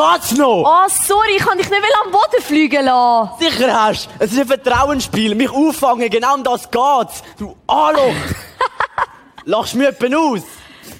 geht's noch? Oh, sorry, ich kann dich nicht am Boden fliegen lassen. Sicher hast. Es ist ein Vertrauensspiel. Mich auffangen, genau um das geht's. Du Arschloch. Lachst mir jemanden aus?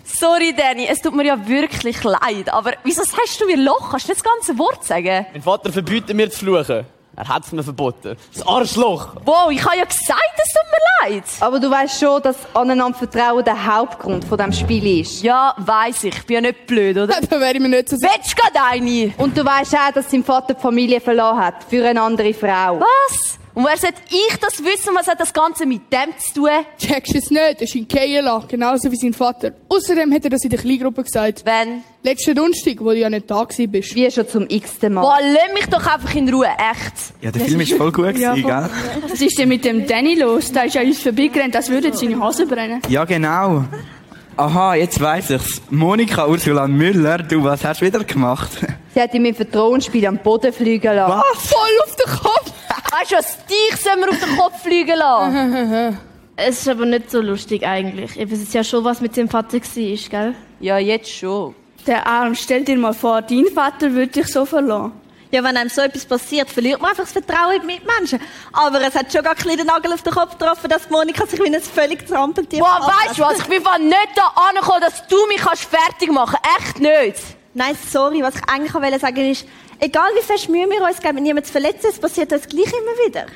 Sorry, Danny, es tut mir ja wirklich leid, aber wieso sagst du mir Loch? Kannst du nicht das ganze Wort sagen? Mein Vater verbietet mir zu fluchen. Er hat's mir verboten. Das Arschloch. Wow, ich habe ja gesagt, es tut mir leid. Aber du weißt schon, dass aneinander Vertrauen der Hauptgrund von dem Spiel ist. Ja, weiss ich. Ich bin ja nicht blöd, oder? Da wäre ich mir nicht so sicher. Willst du gerade eine? Und du weißt auch, dass sein Vater die Familie verloren hat. Für eine andere Frau. Was? Und wer sollte ich das wissen? Was hat das Ganze mit dem zu tun? Checkst du es nicht? Das ist in Keiela, genauso wie sein Vater. Außerdem hat er das in der Kleingruppe gesagt. Wenn? Letzten Donnerstag, wo du ja nicht da gewesen bist. Wie schon zum x-ten Mal. Boah, lass mich doch einfach in Ruhe, echt. Ja, der Film ist voll gut gewesen, gell? Was ist denn mit dem Danny los? Der ist ja uns vorbeigerannt, als würde seine Hose brennen. Ja, genau. Aha, jetzt weiss ich's. Monika Ursula Müller, du, was hast du wieder gemacht? Sie hat ihm im Vertrauensspiel am Boden fliegen lassen. Was? Voll auf den Kopf! Weißt du was? Dich sollen wir auf den Kopf fliegen lassen. Es ist aber nicht so lustig eigentlich. Ich weiß ja schon, was mit seinem Vater war, gell? Ja, jetzt schon. Der Arm, stell dir mal vor, dein Vater würde dich so verlassen. Ja, wenn einem so etwas passiert, verliert man einfach das Vertrauen in die Mitmenschen. Aber es hat schon gar einen Nagel auf den Kopf getroffen, dass Monika sich wie ein völlig Trampeltier Boah, weißt du was? Ich bin von nicht da angekommen, dass du mich kannst fertig machen Echt nicht. Nein, sorry, was ich eigentlich wollte sagen ist, egal wie fest Mühe wir uns geben, niemand zu verletzen, es passiert uns gleich immer wieder.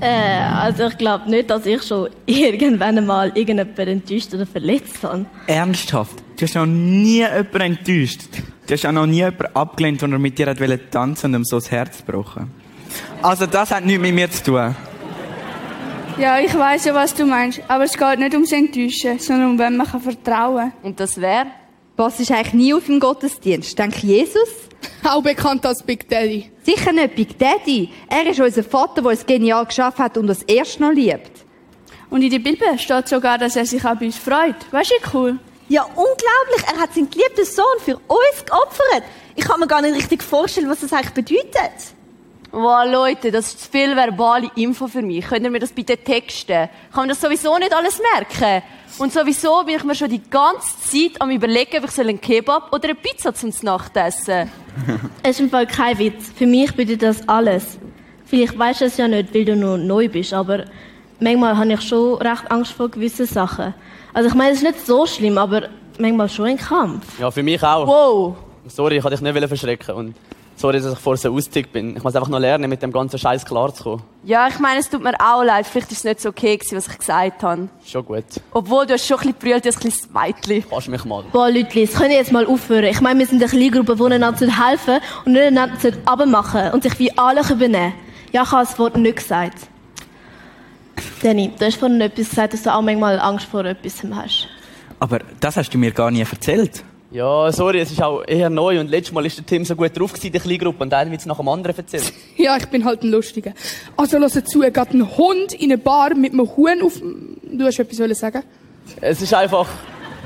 Äh, also ich glaube nicht, dass ich schon irgendwann einmal irgendjemanden enttäuscht oder verletzt habe. Ernsthaft? Du hast noch nie jemanden enttäuscht. Du hast auch noch nie jemanden abgelehnt, der mit dir wollte tanzen und ihm so das Herz gebrochen. Also das hat nichts mit mir zu tun. Ja, ich weiß ja, was du meinst. Aber es geht nicht ums Enttäuschen, sondern um wen man kann vertrauen Und das wäre? Was ist eigentlich nie auf dem Gottesdienst? Denk Jesus? Auch bekannt als Big Daddy. Sicher nicht Big Daddy. Er ist unser Vater, der es genial geschafft hat und uns erst noch liebt. Und in der Bibel steht sogar, dass er sich auch bei uns freut. Weißt du, wie cool? Ja, unglaublich. Er hat seinen geliebten Sohn für uns geopfert. Ich kann mir gar nicht richtig vorstellen, was das eigentlich bedeutet. Wow, Leute, das ist zu viel verbale Info für mich. Könnt ihr mir das bitte texten? Ich kann mir das sowieso nicht alles merken. Und sowieso bin ich mir schon die ganze Zeit am überlegen, ob ich einen Kebab oder eine Pizza zum Nacht essen Es ist im Fall kein Witz. Für mich bedeutet das alles. Vielleicht weißt du es ja nicht, weil du noch neu bist, aber manchmal habe ich schon recht Angst vor gewissen Sachen. Also ich meine, es ist nicht so schlimm, aber manchmal schon ein Kampf. Ja, für mich auch. Wow. Sorry, ich wollte dich nicht verschrecken. Und sorry, dass ich vorher so ausgetickt bin. Ich muss einfach noch lernen, mit dem ganzen Scheiß klarzukommen. Ja, ich meine, es tut mir auch leid. Vielleicht ist es nicht so okay gewesen, was ich gesagt habe. Schon gut. Obwohl, du hast schon ein bisschen brüllt, ein kleines Mädchen. Kannst mich mal. Boah, Leute, es können jetzt mal aufhören. Ich meine, wir sind eine Kleingruppe, die einander helfen und nicht einander abmachen und sich wie alle übernehmen. Ja, ich habe das Wort nicht gesagt. Danny, du hast vorhin etwas gesagt, dass du auch manchmal Angst vor etwas hast. Aber das hast du mir gar nie erzählt. Ja, sorry, es ist auch eher neu und letztes Mal war der Tim so gut drauf gewesen, in der Kleingruppe und einer wird es nach dem anderen erzählt. Ja, ich bin halt ein Lustiger. Also, hör zu, er geht ein Hund in eine Bar mit einem Huhn auf... Du hast etwas wollen sagen? Es ist einfach,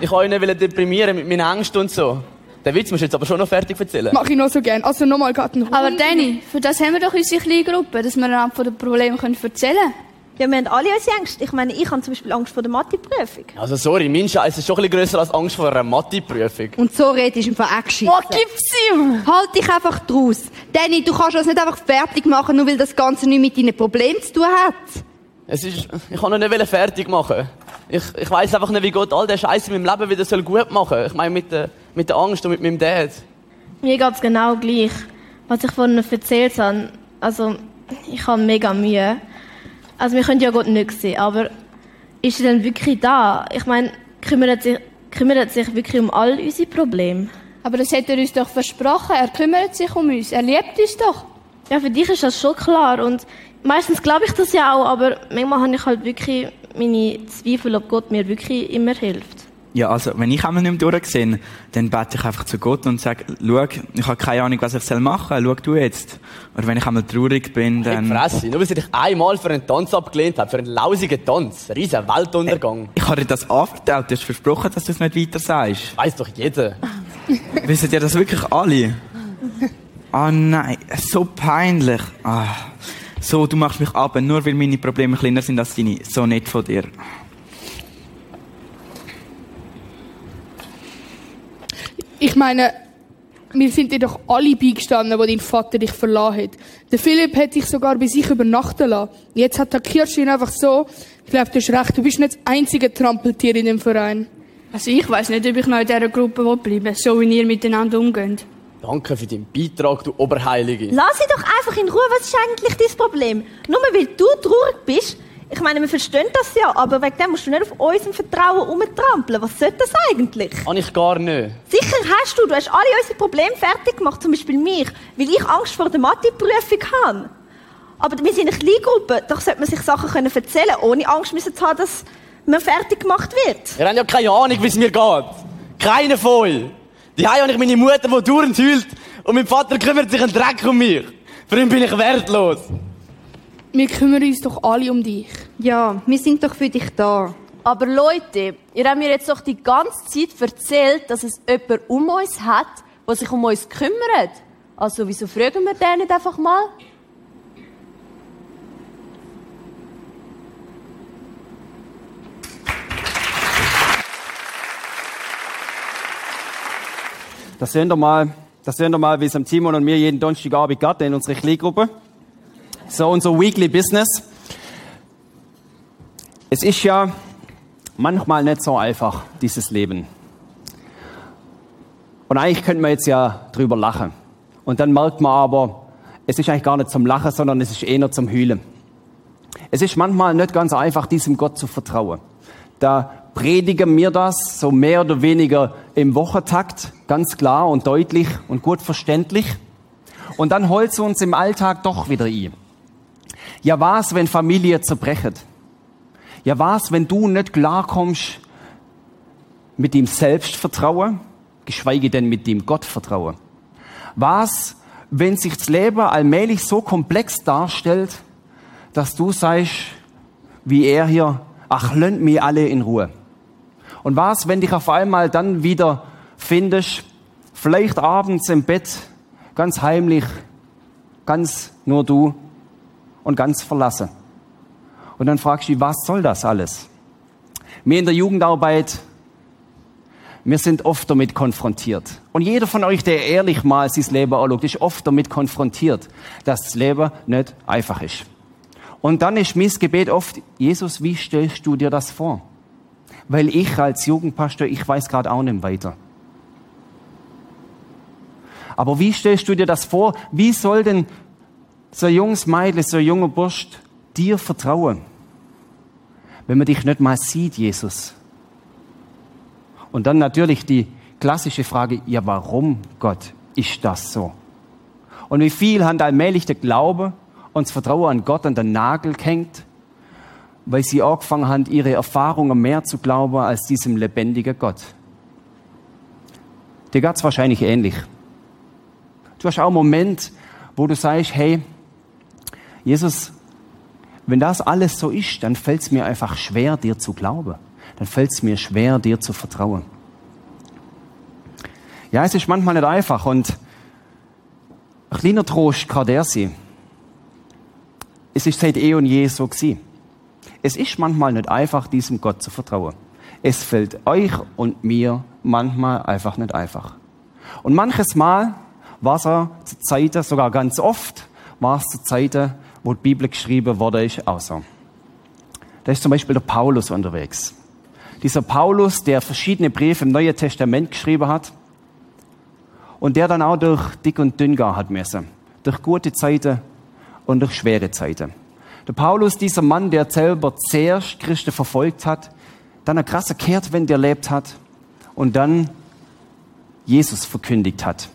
ich wollte ihn nicht deprimieren mit meinen Ängsten und so. Den Witz musst du jetzt aber schon noch fertig erzählen. Mach ich noch so gern. Also, nochmal geht ein Hund... Aber Danny, für das haben wir doch unsere kleine Gruppe, dass wir einander von den Problemen erzählen können. Ja, wir haben alle unsere Ängste. Ich meine, ich habe zum Beispiel Angst vor der Mathe-Prüfung. Also sorry, mein Scheiß ist schon ein bisschen grösser als Angst vor einer Mathe-Prüfung. Und so redest du im Fall auch. Boah, gib's ihm! Halt dich einfach draus. Danny, du kannst das nicht einfach fertig machen, nur weil das Ganze nichts mit deinen Problemen zu tun hat. Es ist, ich kann noch nicht fertig machen. Ich, ich weiss einfach nicht, wie Gott all den Scheiß in meinem Leben wieder soll gut machen soll. Ich meine, mit der, mit der Angst und mit meinem Dad. Mir geht's genau gleich. Was ich vorhin erzählt habe, also, ich habe mega Mühe. Also wir können ja Gott nicht sehen, aber ist er denn wirklich da? Ich meine, kümmert sich, kümmert sich wirklich um all unsere Probleme? Aber das hat er uns doch versprochen. Er kümmert sich um uns. Er liebt uns doch. Ja, für dich ist das schon klar und meistens glaube ich das ja auch, aber manchmal habe ich halt wirklich meine Zweifel, ob Gott mir wirklich immer hilft. Ja, also, wenn ich einmal nicht mehr durchsehe, dann bete ich einfach zu Gott und sage, schau, ich habe keine Ahnung, was ich machen soll, schau du jetzt. Oder wenn ich einmal traurig bin, dann... Hey, Fresse, nur weil sie dich einmal für einen Tanz abgelehnt hat, für einen lausigen Tanz, riesen Weltuntergang. Hey, ich habe dir das anvertraut, du hast versprochen, dass du es nicht weiter sagst. Weiss doch jeder. Wissen ihr das wirklich alle? Ah oh, nein, so peinlich. Ah. So, du machst mich ab, nur weil meine Probleme kleiner sind als deine. So nett von dir. Ich meine, wir sind dir doch alle beigestanden, wo dein Vater dich verlassen hat. Der Philipp hat dich sogar bei sich übernachten lassen. Jetzt hat der Kirschin einfach so, ich glaube, du hast recht, du bist nicht das einzige Trampeltier in dem Verein. Also ich weiß nicht, ob ich noch in dieser Gruppe bleiben will, so wie ihr miteinander umgeht. Danke für deinen Beitrag, du Oberheilige. Lass sie doch einfach in Ruhe. Was ist eigentlich dein Problem? Nur weil du traurig bist. Ich meine, wir verstehen das ja, aber wegen dem musst du nicht auf unserem Vertrauen umtrampeln. Was soll das eigentlich? Kann ich gar nicht. Sicher hast du. Du hast alle unsere Probleme fertig gemacht, zum Beispiel mich, weil ich Angst vor der Matheprüfung habe. Aber wir sind eine Kleingruppe, doch sollte man sich Sachen können erzählen ohne Angst müssen zu haben, dass man fertig gemacht wird. Ihr habt ja keine Ahnung, wie es mir geht. Keine von euch. Die habe ich meine Mutter, die dauernd heult, und mein Vater kümmert sich einen Dreck um mich. Für ihn bin ich wertlos. Wir kümmern uns doch alle um dich. Ja, wir sind doch für dich da. Aber Leute, ihr habt mir jetzt doch die ganze Zeit erzählt, dass es jemand um uns hat, der sich um uns kümmert. Also wieso fragen wir den nicht einfach mal? Das sehen wir mal, das sehen wir mal, wie es am Timon und mir jeden Donnerstagabend geht in unserer Kleingruppe. So unser Weekly Business. Es ist ja manchmal nicht so einfach, dieses Leben. Und eigentlich könnte man jetzt ja drüber lachen. Und dann merkt man aber, es ist eigentlich gar nicht zum Lachen, sondern es ist eher zum Hühlen. Es ist manchmal nicht ganz einfach, diesem Gott zu vertrauen. Da predigen wir das so mehr oder weniger im Wochentakt, ganz klar und deutlich und gut verständlich. Und dann holt es uns im Alltag doch wieder ein. Ja, was, wenn Familie zerbrechen? Ja, was, wenn du nicht klarkommst mit dem Selbstvertrauen, geschweige denn mit dem Gottvertrauen? Was, wenn sich das Leben allmählich so komplex darstellt, dass du sagst, wie er hier, ach, lönnt mir alle in Ruhe. Und was, wenn dich auf einmal dann wieder findest, vielleicht abends im Bett, ganz heimlich, ganz nur du und ganz verlassen. Und dann fragst du dich, was soll das alles? Wir in der Jugendarbeit, wir sind oft damit konfrontiert. Und jeder von euch, der ehrlich mal sein Leben anschaut, ist oft damit konfrontiert, dass das Leben nicht einfach ist. Und dann ist mein Gebet oft, Jesus, wie stellst du dir das vor? Weil ich als Jugendpastor, ich weiß gerade auch nicht weiter. Aber wie stellst du dir das vor? Wie soll denn so ein junges Mädchen, so ein junger Bursch dir vertrauen? Wenn man dich nicht mal sieht, Jesus. Und dann natürlich die klassische Frage, ja, warum, Gott, ist das so? Und wie viel hat allmählich der Glaube und das Vertrauen an Gott an den Nagel gehängt, weil sie angefangen haben, ihre Erfahrungen mehr zu glauben als diesem lebendigen Gott. Dir geht's wahrscheinlich ähnlich. Du hast auch einen Moment, wo du sagst, hey, Jesus, wenn das alles so ist, dann fällt es mir einfach schwer, dir zu glauben. Dann fällt es mir schwer, dir zu vertrauen. Ja, es ist manchmal nicht einfach und ein kleiner Trost kann der sein. Es ist seit eh und je so gewesen. Es ist manchmal nicht einfach, diesem Gott zu vertrauen. Es fällt euch und mir manchmal einfach nicht einfach. Und manches Mal war es zu Zeiten, sogar ganz oft, war es zu Zeiten, wo die Bibel geschrieben wurde, ist auch so. Da ist zum Beispiel der Paulus unterwegs. Dieser Paulus, der verschiedene Briefe im Neuen Testament geschrieben hat und der dann auch durch dick und dünn gehen hat müssen. Durch gute Zeiten und durch schwere Zeiten. Der Paulus, dieser Mann, der selber zuerst Christen verfolgt hat, dann eine krasse Kehrtwende erlebt hat und dann Jesus verkündigt hat.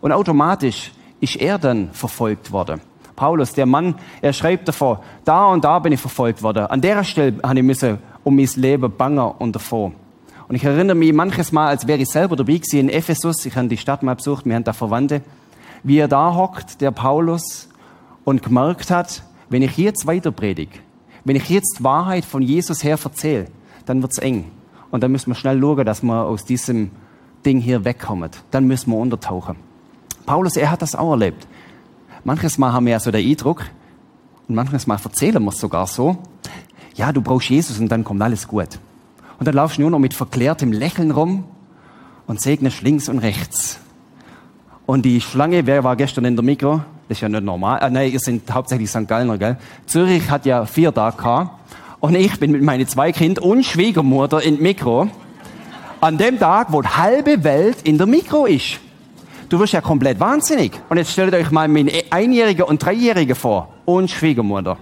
Und automatisch ist er dann verfolgt worden. Paulus, der Mann, er schreibt davor, da und da bin ich verfolgt worden. An der Stelle habe ich müssen um mein Leben bangen und davor. Und ich erinnere mich manches Mal, als wäre ich selber dabei gewesen in Ephesus. Ich habe die Stadt mal besucht, wir haben da Verwandte. Wie er da hockt, der Paulus, und gemerkt hat, wenn ich jetzt weiter predige, wenn ich jetzt Wahrheit von Jesus her erzähle, dann wird's eng. Und dann müssen wir schnell schauen, dass wir aus diesem Ding hier wegkommen. Dann müssen wir untertauchen. Paulus, er hat das auch erlebt. Manches Mal haben wir ja so den Eindruck, und manches Mal erzählen wir es sogar so, ja, du brauchst Jesus und dann kommt alles gut. Und dann laufst du nur noch mit verklärtem Lächeln rum und segnest links und rechts. Und die Schlange, wer war gestern in der Mikro? Das ist ja nicht normal. Ah, nein, ihr seid hauptsächlich St. Gallner, gell? Zürich hat ja vier Tage gehabt. Und ich bin mit meinen zwei Kindern und Schwiegermutter in Mikro. An dem Tag, wo die halbe Welt in der Mikro ist. Du wirst ja komplett wahnsinnig. Und jetzt stellt euch mal meinen Einjährigen und Dreijährigen vor. Und Schwiegermutter.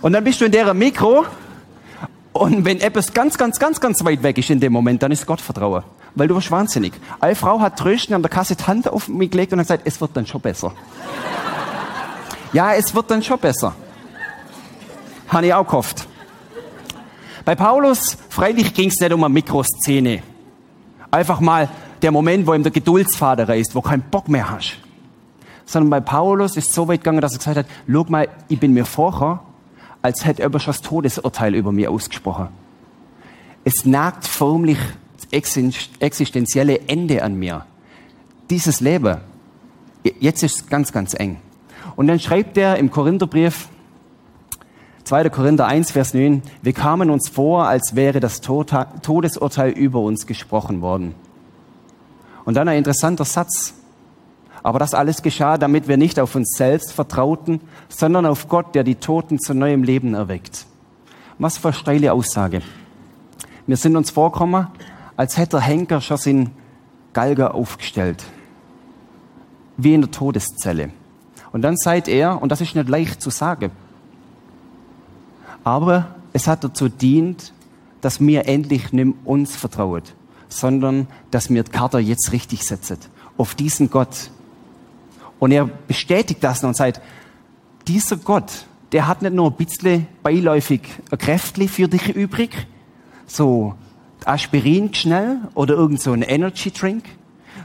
Und dann bist du in der Mikro. Und wenn etwas ganz, ganz, ganz, ganz weit weg ist in dem Moment, dann ist Gottvertrauen. Weil du wirst wahnsinnig. Eine Frau hat trösten an der Kasse die Hand auf mich gelegt und hat gesagt, es wird dann schon besser. ja, es wird dann schon besser. Habe ich auch gehofft. Bei Paulus, freilich ging es nicht um eine Mikroszene. Einfach mal der Moment, wo ihm der Geduldsfader reißt, wo keinen Bock mehr hast. Sondern bei Paulus ist es so weit gegangen, dass er gesagt hat, schau mal, ich bin mir vorher, als hätte er schon das Todesurteil über mir ausgesprochen. Es nagt förmlich das existenzielle Ende an mir. Dieses Leben, jetzt ist es ganz, ganz eng. Und dann schreibt er im Korintherbrief, 2. Korinther 1, Vers 9, wir kamen uns vor, als wäre das Todesurteil über uns gesprochen worden. Und dann ein interessanter Satz. Aber das alles geschah, damit wir nicht auf uns selbst vertrauten, sondern auf Gott, der die Toten zu neuem Leben erweckt. Was für eine steile Aussage. Wir sind uns vorgekommen, als hätte der Henker schon seinen Galger aufgestellt. Wie in der Todeszelle. Und dann seid er, und das ist nicht leicht zu sagen, aber es hat dazu dient, dass mir endlich nicht uns vertraut, sondern dass mir Karte jetzt richtig setzt. Auf diesen Gott. Und er bestätigt das und sagt, dieser Gott, der hat nicht nur ein bisschen beiläufig ein Kräftli für dich übrig, so Aspirin schnell oder irgend so ein Energy Drink,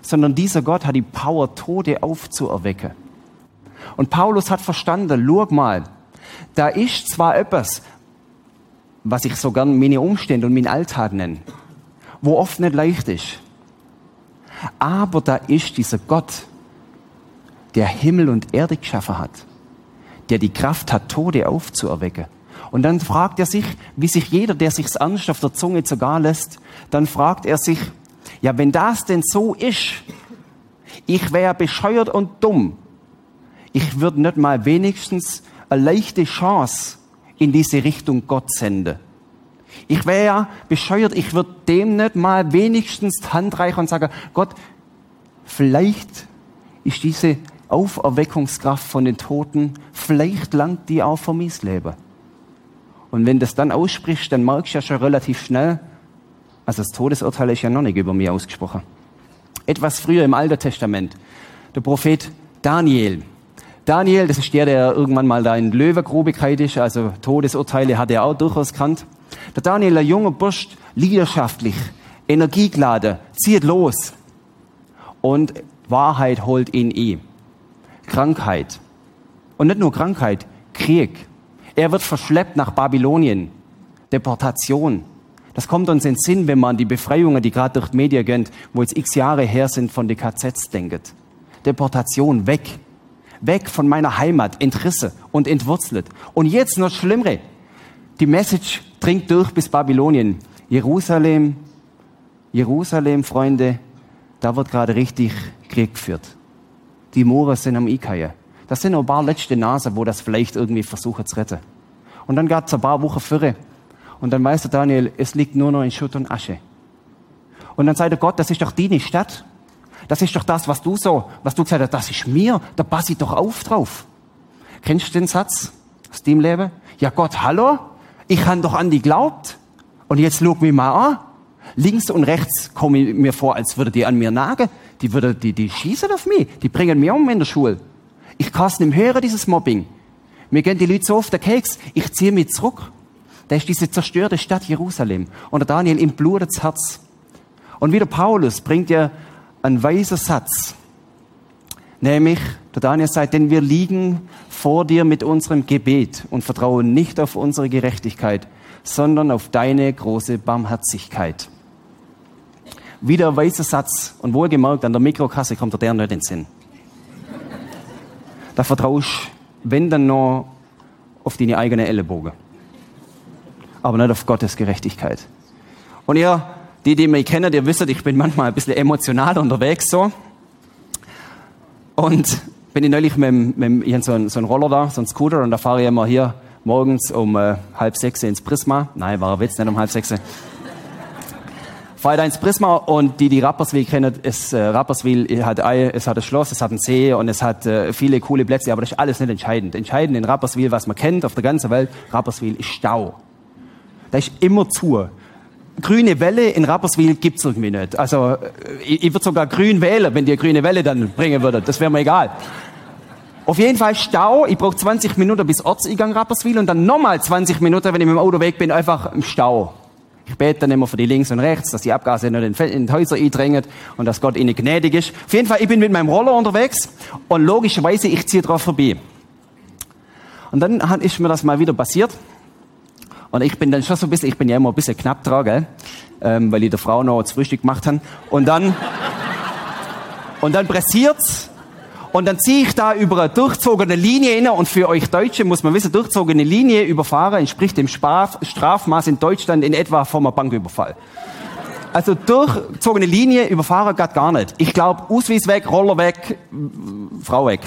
sondern dieser Gott hat die Power, Tode aufzuerwecken. Und Paulus hat verstanden, schau mal, da ist zwar etwas, was ich so gern meine Umstände und meinen Alltag nenne, wo oft nicht leicht ist. Aber da ist dieser Gott, der Himmel und Erde geschaffen hat, der die Kraft hat, Tode aufzuerwecken. Und dann fragt er sich, wie sich jeder, der sich's ernst auf der Zunge sogar lässt, dann fragt er sich, ja, wenn das denn so ist, ich wäre bescheuert und dumm. Ich würde nicht mal wenigstens eine leichte Chance in diese Richtung Gott senden. Ich wäre ja bescheuert, ich würde dem nicht mal wenigstens die Hand reichen und sagen, Gott, vielleicht ist diese Auferweckungskraft von den Toten, vielleicht langt die auch für mein Leben. Und wenn das dann aussprichst, dann merkst du ja schon relativ schnell, also das Todesurteil ist ja noch nicht über mir ausgesprochen. Etwas früher im Alten Testament, der Prophet Daniel. Daniel, das ist der, der irgendwann mal da in Löwengrube ist, also Todesurteile hat er auch durchaus kannt. Der Daniel, ein junger Bursch, leidenschaftlich, energiegeladen, zieht los. Und Wahrheit holt ihn eh. Krankheit. Und nicht nur Krankheit, Krieg. Er wird verschleppt nach Babylonien. Deportation. Das kommt uns in den Sinn, wenn man an die Befreiungen, die gerade durch die Medien gehen, wo jetzt x Jahre her sind, von den KZs denkt. Deportation, weg. Weg von meiner Heimat, entrisse und entwurzelt. Und jetzt noch Schlimmere. Die Message dringt durch bis Babylonien. Jerusalem, Jerusalem, Freunde, da wird gerade richtig Krieg geführt. Die Mohren sind am Ikaie. Das sind noch ein paar letzte Nase, wo das vielleicht irgendwie versuchen zu retten. Und dann gab es ein paar Wochen Führe. Und dann weiß der Daniel, es liegt nur noch in Schutt und Asche. Und dann sagt er Gott, das ist doch deine Stadt. Das ist doch das, was du so, was du gesagt hast, das ist mir, da passe ich doch auf drauf. Kennst du den Satz aus dem Leben? Ja Gott, hallo? Ich han doch an die glaubt. Und jetzt schau mich mal an. Links und rechts komme ich mir vor, als würde die an mir nagen. Die würde, die, die schießen auf mich. Die bringen mich um in der Schule. Ich kann es nicht hören, dieses Mobbing. Mir gehen die Leute so auf den Keks. Ich ziehe mich zurück. Da ist diese zerstörte Stadt Jerusalem. Und der Daniel im Blut das Herz. Und wieder Paulus bringt ja einen weiser Satz. Nämlich, der Daniel sagt, denn wir liegen vor dir mit unserem Gebet und vertrauen nicht auf unsere Gerechtigkeit, sondern auf deine große Barmherzigkeit. Wieder ein weiser Satz und wohlgemerkt, an der Mikrokasse kommt der nicht in den Sinn. Da vertraust, wenn dann noch auf deine eigene Ellenbogen. Aber nicht auf Gottes Gerechtigkeit. Und ihr Die, die mich kennen, ihr wisst, ich bin manchmal ein bisschen emotional unterwegs so. Und bin ich neulich mit, mit ich so einen, so Roller da, so einen Scooter, und da fahre ich immer hier morgens um äh, halb sechs ins Prisma. Nein, war ein Witz, nicht um halb sechs. Fahre da ins Prisma und die, die Rapperswil kennen, ist, äh, Rapperswil hat, ein, es hat ein Schloss, es hat einen See und es hat äh, viele coole Plätze, aber das ist alles nicht entscheidend. Entscheidend in Rapperswil, was man kennt auf der ganzen Welt, Rapperswil ist Stau. Da ist immer zu. Grüne Welle in Rapperswil gibt's irgendwie nicht. Also, äh, ich, ich würde sogar grün wählen, wenn die grüne Welle dann bringen würde. Das wäre mir egal. Auf jeden Fall Stau. Ich brauche 20 Minuten bis Ortseingang Rapperswil und dann nochmal 20 Minuten, wenn ich mit dem Auto weg bin, einfach im Stau. Ich bete dann immer für die links und rechts, dass die Abgase nicht in die Häuser eindrängen und dass Gott ihnen gnädig ist. Auf jeden Fall, ich bin mit meinem Roller unterwegs und logischerweise, ich ziehe drauf vorbei. Und dann ist mir das mal wieder passiert. Und ich bin dann schon so ein bisschen, ich bin ja immer ein bisschen knapp dran, gell? Ähm, weil ich der Frau noch das Frühstück gemacht habe. Und dann, und dann pressiert's. Und dann ziehe ich da über eine durchzogene Linie hin. Und für euch Deutsche muss man wissen, durchzogene Linie überfahren entspricht dem Straf Strafmaß in Deutschland in etwa vom Banküberfall. Also durchzogene Linie überfahren geht gar nicht. Ich glaube, Ausweis weg, Roller weg, Frau weg.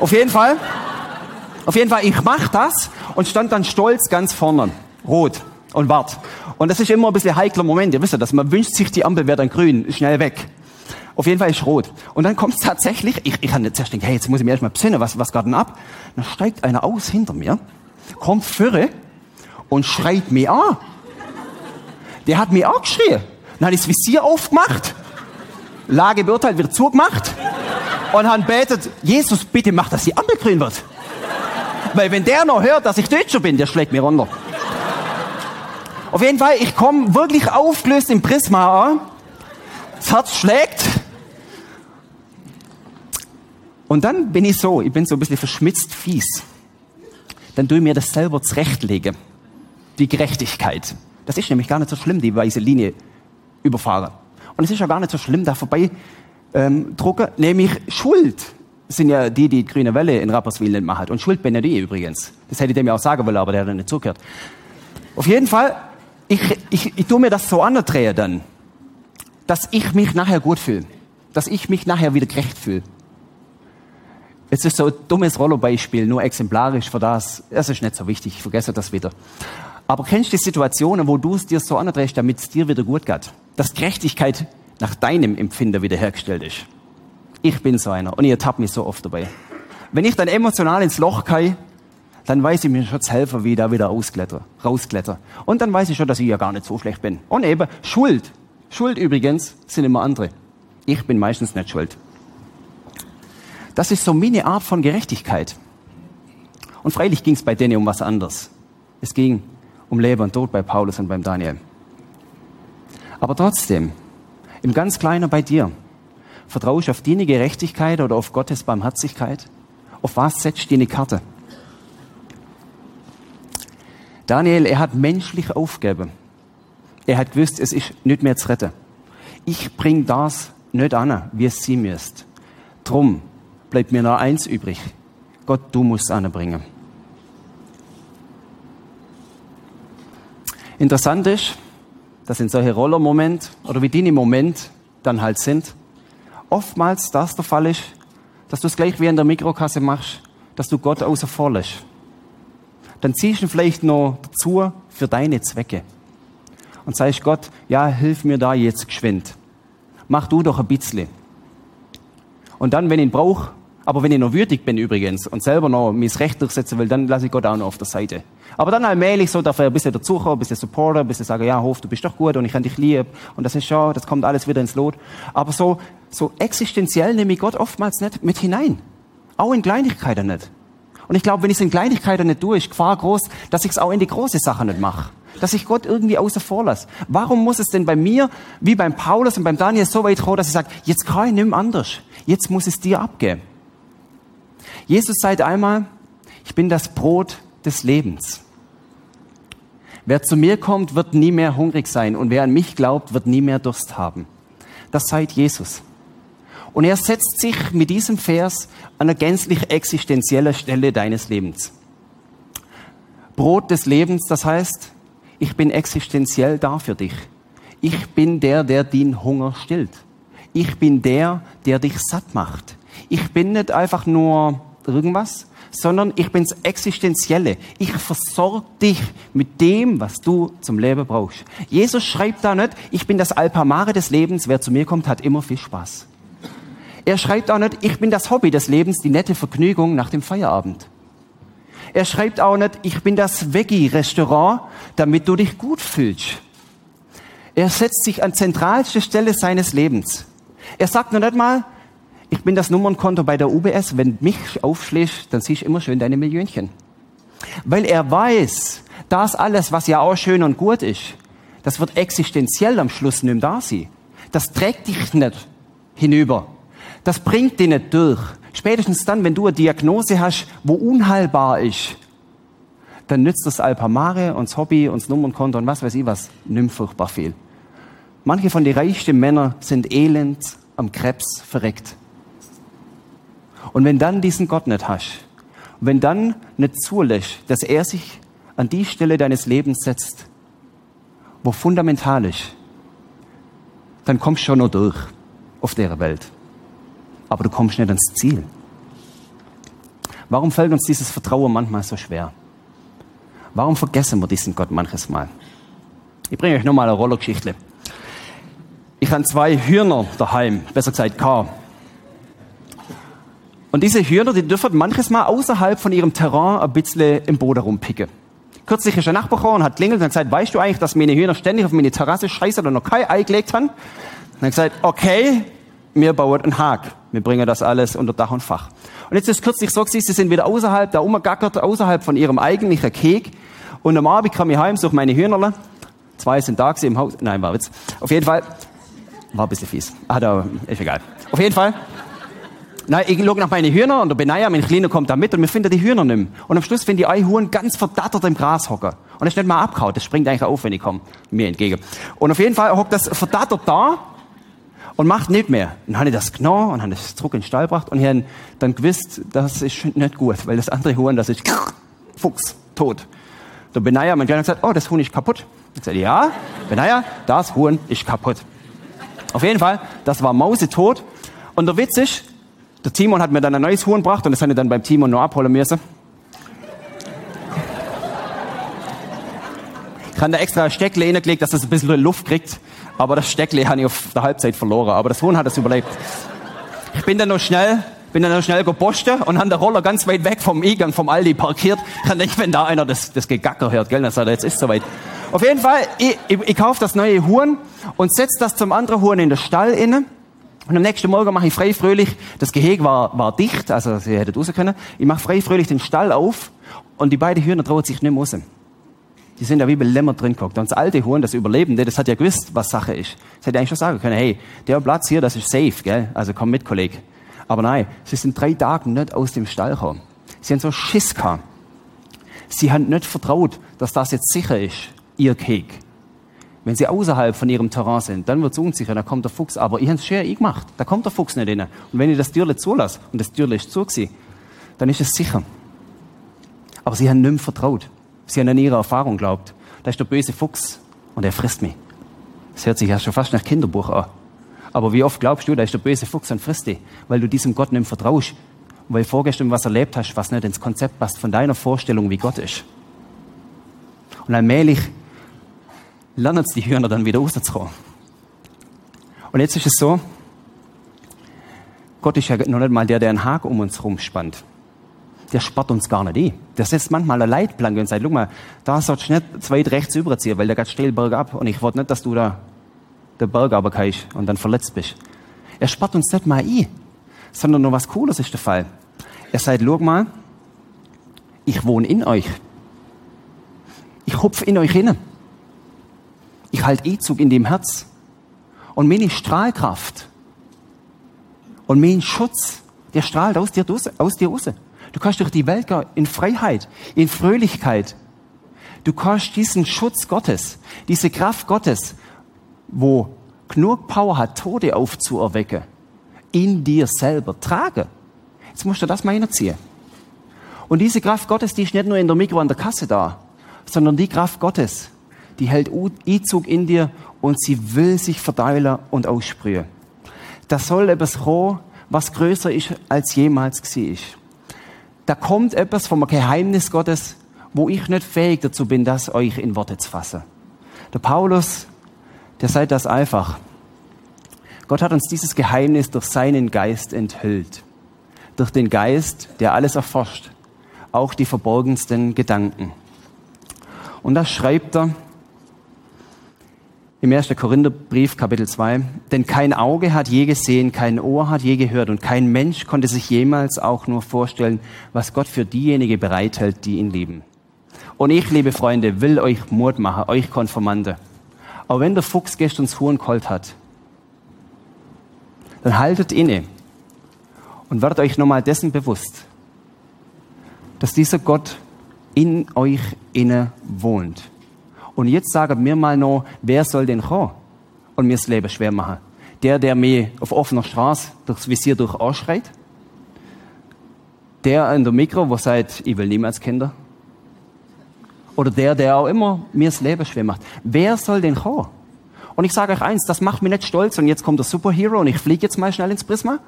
Auf jeden Fall. Auf jeden Fall, ich mach das und stand dann stolz ganz vorne, rot und wart. Und das ist immer ein bisschen ein heikler Moment, ihr wisst ja, dass man wünscht sich, die Ampel wäre dann grün, schnell weg. Auf jeden Fall ist rot. Und dann kommt es tatsächlich, ich, ich habe nicht zuerst gedacht, hey, jetzt muss ich mir erstmal besinnen, was, was geht denn ab? Dann steigt einer aus hinter mir, kommt vorne und schreit mich an. Der hat mich angeschrien. Dann habe ich das Visier aufgemacht, Lage beurteilt, wieder zugemacht und haben betet, Jesus, bitte mach, dass die Ampel grün wird. Weil wenn der noch hört, dass ich Deutscher bin, der schlägt mir runter. Auf jeden Fall, ich komme wirklich aufgelöst im Prisma an. Das Herz schlägt. Und dann bin ich so, ich bin so ein bisschen verschmitzt fies. Dann tue ich mir das selber zurechtlegen. Die Gerechtigkeit. Das ist nämlich gar nicht so schlimm, die weiße Linie überfahren. Und es ist ja gar nicht so schlimm, da vorbei ähm, drucken. Nämlich Schuld sind ja die, die die grüne Welle in Rapperswil nicht machen. Und Schuld bin ja die übrigens. Das hätte ich dem ja auch sagen wollen, aber der hat nicht zugehört. Auf jeden Fall, ich, ich, ich tue mir das so andrehen dann, dass ich mich nachher gut fühle. Dass ich mich nachher wieder gerecht fühle. Jetzt ist so ein dummes Rollerbeispiel, nur exemplarisch für das. Das ist nicht so wichtig, ich vergesse das wieder. Aber kennst du die Situationen, wo du es dir so andrehst, damit es dir wieder gut geht? Dass Gerechtigkeit nach deinem Empfinden wiederhergestellt ist. Ich bin so einer und ihr tappt mich so oft dabei. Wenn ich dann emotional ins Loch gehe, dann weiß ich mir schon helfen, wie ich da wieder rauskletter, rauskletter. Und dann weiß ich schon, dass ich ja gar nicht so schlecht bin. Und eben Schuld. Schuld übrigens sind immer andere. Ich bin meistens nicht schuld. Das ist so meine Art von Gerechtigkeit. Und freilich ging es bei denen um was anderes. Es ging um Leben und Tod bei Paulus und beim Daniel. Aber trotzdem, im ganz Kleinen bei dir, vertraust du auf deine Gerechtigkeit oder auf Gottes Barmherzigkeit? Auf was setzt deine Karte? Daniel, er hat menschlich aufgegeben. Er hat gewusst, es ist nicht mehr zu retten. Ich bring das nicht an, wie es sie müsst. Drum bleibt mir nur eins übrig. Gott, du musst anbringen. Interessant ist, dass in solche Rollermoment oder wie die im Moment dann halt sind, oftmals das der Fall ist, dass du es gleich wie in der Mikrokasse machst, dass du Gott außer vor lässt. Dann ziehst du ihn vielleicht noch dazu für deine Zwecke. Und sagst Gott, ja, hilf mir da jetzt geschwind. Mach du doch ein bisschen. Und dann, wenn ich ihn brauche, aber wenn ich noch würdig bin übrigens und selber noch mein Recht durchsetzen will, dann lasse ich Gott auch noch auf der Seite. Aber dann allmählich so darf er ein bisschen dazukommen, ein bisschen supporten, ein bisschen sagen, ja, Hof, du bist doch gut und ich kann dich lieb. Und das ist schon, das kommt alles wieder ins Lot. Aber so, so existenziell nehme ich Gott oftmals nicht mit hinein. Auch in Kleinigkeiten nicht. Und ich glaube, wenn ich es in Kleinigkeiten nicht tue, ist Gefahr groß, dass ich es auch in die große Sache nicht mache. Dass ich Gott irgendwie außer vor lasse. Warum muss es denn bei mir, wie beim Paulus und beim Daniel, so weit kommen, dass ich sage, jetzt kann ich nicht anders. Jetzt muss es dir abgeben. Jesus sagt einmal, ich bin das Brot des Lebens. Wer zu mir kommt, wird nie mehr hungrig sein und wer an mich glaubt, wird nie mehr Durst haben. Das sagt Jesus. Und er setzt sich mit diesem Vers an einer gänzlich existenziellen Stelle deines Lebens. Brot des Lebens, das heißt, ich bin existenziell da für dich. ich bin der, der den Hunger stillt. Ich bin der, der dich satt macht. Ich bin nicht einfach nur irgendwas, sondern ich bin's Existenzielle. Ich versorge dich mit dem, was du zum Leben brauchst. Jesus schreibt da nicht, ich bin das Alpamare des Lebens, wer zu mir kommt, hat immer viel Spaß. Er schreibt auch nicht, ich bin das Hobby des Lebens, die nette Vergnügung nach dem Feierabend. Er schreibt auch nicht, ich bin das Veggie-Restaurant, damit du dich gut fühlst. Er setzt sich an zentralste Stelle seines Lebens. Er sagt noch nicht mal, ich bin das Nummernkonto bei der UBS, wenn mich aufschlägst, dann siehst du immer schön deine Millionchen. Weil er weiß, das alles, was ja auch schön und gut ist, das wird existenziell am Schluss mehr da sein. Das trägt dich nicht hinüber. Das bringt dich nicht durch. Spätestens dann, wenn du eine Diagnose hast, wo unheilbar ist, dann nützt das Alpamare und das Hobby und das Nummernkonto und was weiß ich was, nimmt furchtbar viel. Manche von den reichsten Männern sind elend am Krebs verreckt. Und wenn dann diesen Gott nicht hast, wenn dann nicht zulässt, dass er sich an die Stelle deines Lebens setzt, wo fundamental ist, dann kommst du schon noch durch auf der Welt. Aber du kommst nicht ans Ziel. Warum fällt uns dieses Vertrauen manchmal so schwer? Warum vergessen wir diesen Gott manches Mal? Ich bringe euch nochmal eine Rollergeschichte. Ich habe zwei Hühner daheim, besser gesagt K. Und diese Hühner, die dürfen manches Mal außerhalb von ihrem Terrain ein bisschen im Boden rumpicken. Kürzlich ist ein Nachbar gekommen und hat klingelt und gesagt, weißt du eigentlich, dass meine Hühner ständig auf meine Terrasse scheißen und noch kein Ei gelegt haben? Und er hat gesagt, okay, wir bauen einen Hag. Wir bringen das alles unter Dach und Fach. Und jetzt ist es kürzlich so sie sind wieder außerhalb, da umgegackert, außerhalb von ihrem eigentlichen Keg. Und am Abend kam ich heim, suche meine Hühnerle. Zwei sind da im Haus. Nein, war Witz. Auf jeden Fall. War ein bisschen fies. Ah, da, ist egal. Auf jeden Fall. Nein, ich schaue nach meine Hühner und der Benaya, mein Kleiner, kommt da mit und wir finden die Hühner nicht mehr. Und am Schluss finden die Eihuhn ganz verdattert im Gras hocken. Und das ist nicht mal abgehauen, das springt eigentlich auf, wenn ich komme, mir entgegen. Und auf jeden Fall hockt das verdattert da und macht nicht mehr. Dann habe ich das genommen und habe das zurück in den Stall gebracht und ich habe dann gewusst, das ist nicht gut, weil das andere Huhn, das ist Fuchs, tot. Der Benaya, mein Kleiner, hat gesagt, oh, das Huhn ist kaputt. Ich sagte, ja, Benaya, das Huhn ist kaputt. Auf jeden Fall, das war mausetot. Und der Witz ist, der Timon hat mir dann ein neues Huhn gebracht und das habe ich dann beim Timon noch abholen müssen. Ich habe da extra Steckle reingelegt, dass es ein bisschen Luft kriegt. Aber das Steckle habe ich auf der Halbzeit verloren. Aber das Huhn hat es überlebt. Ich bin dann noch schnell, bin dann noch schnell gepostet und habe den Roller ganz weit weg vom Eingang vom Aldi parkiert. Kann nicht, wenn da einer das, das Gegacker hört, gell? Dann sagt er, jetzt ist soweit. Auf jeden Fall, ich, ich, ich kaufe das neue Huhn und setze das zum anderen Huhn in den Stall inne. Und am nächsten Morgen mache ich frei fröhlich, das Gehege war, war dicht, also sie hätten raus können. Ich mache frei fröhlich den Stall auf und die beiden Hühner trauen sich nicht mehr raus. Die sind da wie belämmert drin geguckt. Und das alte Huhn, das Überlebende, das hat ja gewusst, was Sache ist. Das hätte eigentlich schon sagen können, hey, der Platz hier, das ist safe, gell? Also komm mit, Kollege. Aber nein, sie sind drei Tage nicht aus dem Stall gekommen. Sie haben so Schiss gehabt. Sie haben nicht vertraut, dass das jetzt sicher ist, ihr Kek. Wenn sie außerhalb von ihrem Terrain sind, dann wird es unsicher, dann kommt der Fuchs. Aber ich habe es schön gemacht. Da kommt der Fuchs nicht rein. Und wenn ich das Türle zulasse, und das Türle ist zu dann ist es sicher. Aber sie haben nicht mehr vertraut. Sie haben an ihre Erfahrung glaubt. Da ist der böse Fuchs und er frisst mich. Das hört sich ja schon fast nach Kinderbuch an. Aber wie oft glaubst du, da ist der böse Fuchs und frisst dich, weil du diesem Gott nicht vertraust, weil vorgestern was erlebt hast, was nicht ins Konzept passt von deiner Vorstellung, wie Gott ist. Und allmählich lernen die Hühner dann wieder rauszukommen. Und jetzt ist es so, Gott ist ja noch nicht mal der, der einen Haken um uns herum spannt. Der spart uns gar nicht ein. Der setzt manchmal eine Leitplanke und sagt, guck mal, da sollst du nicht weit rechts überziehen, weil der geht steil bergab und ich wollte nicht, dass du da den Berg runtergehst und dann verletzt bist. Er spart uns nicht mal ein, sondern nur was Cooles ist der Fall. Er sagt, schau mal, ich wohne in euch. Ich hupf in euch hinein. Ich halte E-Zug in dem Herz. Und meine Strahlkraft und mein Schutz, der strahlt aus dir, aus dir raus. Du kannst durch die Welt gehen in Freiheit, in Fröhlichkeit. Du kannst diesen Schutz Gottes, diese Kraft Gottes, wo genug Power hat, Tode aufzuerwecken, in dir selber tragen. Jetzt musst du das mal hinziehen. Und diese Kraft Gottes, die ist nicht nur in der Mikro an der Kasse da, sondern die Kraft Gottes, die hält Einzug in dir und sie will sich verteilen und aussprühen. Da soll etwas kommen, was größer ist als jemals war. Da kommt etwas vom Geheimnis Gottes, wo ich nicht fähig dazu bin, das euch in Worte zu fassen. Der Paulus, der sagt das einfach. Gott hat uns dieses Geheimnis durch seinen Geist enthüllt. Durch den Geist, der alles erforscht. Auch die verborgensten Gedanken. Und das schreibt er im 1. Korintherbrief, Kapitel 2. Denn kein Auge hat je gesehen, kein Ohr hat je gehört und kein Mensch konnte sich jemals auch nur vorstellen, was Gott für diejenigen bereithält, die ihn lieben. Und ich, liebe Freunde, will euch Mut machen, euch Konformante. Aber wenn der Fuchs gestern das Huhn geholt hat, dann haltet inne und werdet euch nochmal dessen bewusst, dass dieser Gott in euch inne wohnt. Und jetzt sagen mir mal noch, wer soll denn kommen und mir das Leben schwer machen? Der, der mir auf offener Straße durchs Visier durch anschreit? Der in der Mikro, wo sagt, ich will niemals Kinder? Oder der, der auch immer mir das Leben schwer macht. Wer soll denn kommen? Und ich sage euch eins, das macht mich nicht stolz und jetzt kommt der Superhero und ich fliege jetzt mal schnell ins Prisma.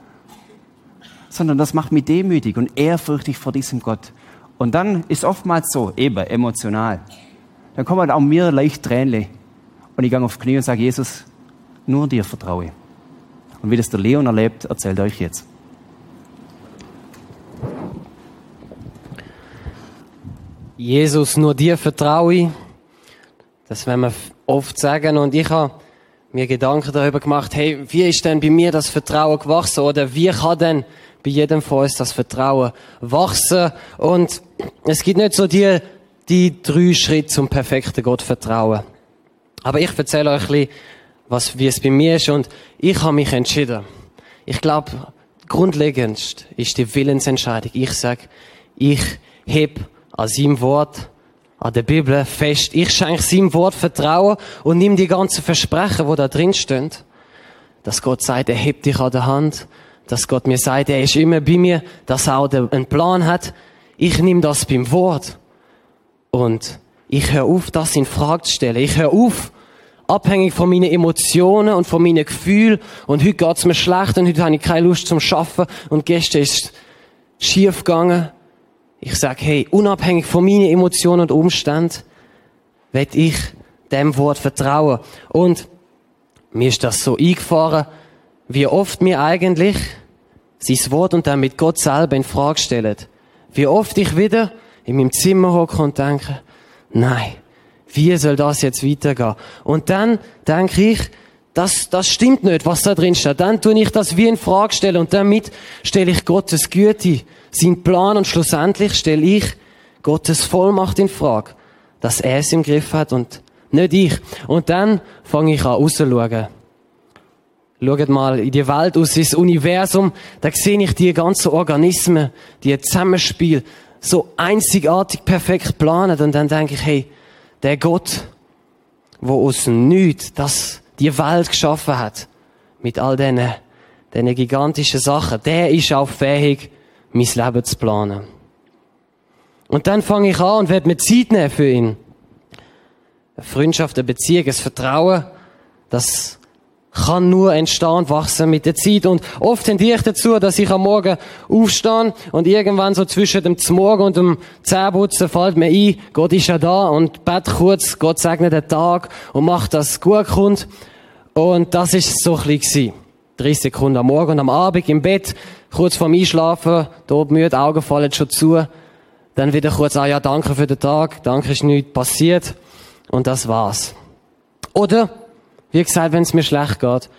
Sondern das macht mich demütig und ehrfürchtig vor diesem Gott. Und dann ist oftmals so, eben emotional. Dann kommen auch mir leicht Tränen. Und ich gehe auf die Knie und sage, Jesus, nur dir vertraue. Und wie das der Leon erlebt, erzählt euch jetzt. Jesus, nur dir vertraue. Das werden wir oft sagen. Und ich habe mir Gedanken darüber gemacht, hey, wie ist denn bei mir das Vertrauen gewachsen? Oder wie kann denn bei jedem von uns das Vertrauen wachsen? Und es gibt nicht so die, die drei Schritte zum perfekten Gott vertrauen. Aber ich erzähle euch ein bisschen, was, wie es bei mir ist. Und ich habe mich entschieden. Ich glaube, grundlegendst ist die Willensentscheidung. Ich sage, ich heb an seinem Wort, an der Bibel fest. Ich schenke seinem Wort Vertrauen und nimm die ganzen Versprechen, die da drin stehen. Dass Gott sagt, er hebt dich an der Hand. Dass Gott mir sagt, er ist immer bei mir. Dass er auch einen Plan hat. Ich nehme das beim Wort. Und ich höre auf, das in Frage zu stellen. Ich höre auf, abhängig von meinen Emotionen und von meinen Gefühlen. Und heute geht's mir schlecht und heute habe ich keine Lust zum Schaffen und gestern ist es schief gegangen. Ich sage, hey, unabhängig von meinen Emotionen und Umständen, will ich dem Wort vertrauen. Und mir ist das so eingefahren, wie oft mir eigentlich sein Wort und dann mit Gott selber in Frage stellen. Wie oft ich wieder in meinem Zimmer hocke und denke, nein, wie soll das jetzt weitergehen? Und dann denke ich, das, das stimmt nicht, was da drin steht. Dann tue ich das wie in Frage stellen und damit stelle ich Gottes Güte, seinen Plan und schlussendlich stelle ich Gottes Vollmacht in Frage, dass er es im Griff hat und nicht ich. Und dann fange ich an rauszuschauen. Schaut mal in die Welt aus, ins Universum, da sehe ich die ganzen Organismen, die Zusammenspiel, so einzigartig perfekt planen und dann denke ich, hey, der Gott, wo aus Nichts das die Welt geschaffen hat, mit all diesen, diesen gigantischen Sachen, der ist auch fähig, mein Leben zu planen. Und dann fange ich an und werde mir Zeit nehmen für ihn. Eine Freundschaft, eine Beziehung, ein Vertrauen, das kann nur entstehen wachsen mit der Zeit. Und oft tendiere ich dazu, dass ich am Morgen aufstehe und irgendwann so zwischen dem Zmorgen und dem Zähneputzen fällt mir ein, Gott ist ja da und bett kurz, Gott segne den Tag und macht, dass es gut kommt. Und das ist so ein bisschen 30 Sekunden am Morgen und am Abend im Bett, kurz vorm Einschlafen, dort müde, Augen fallen schon zu. Dann wieder kurz, ah ja, danke für den Tag, danke ist nichts passiert. Und das war's. Oder, wie gesagt, wenn es mir schlecht geht,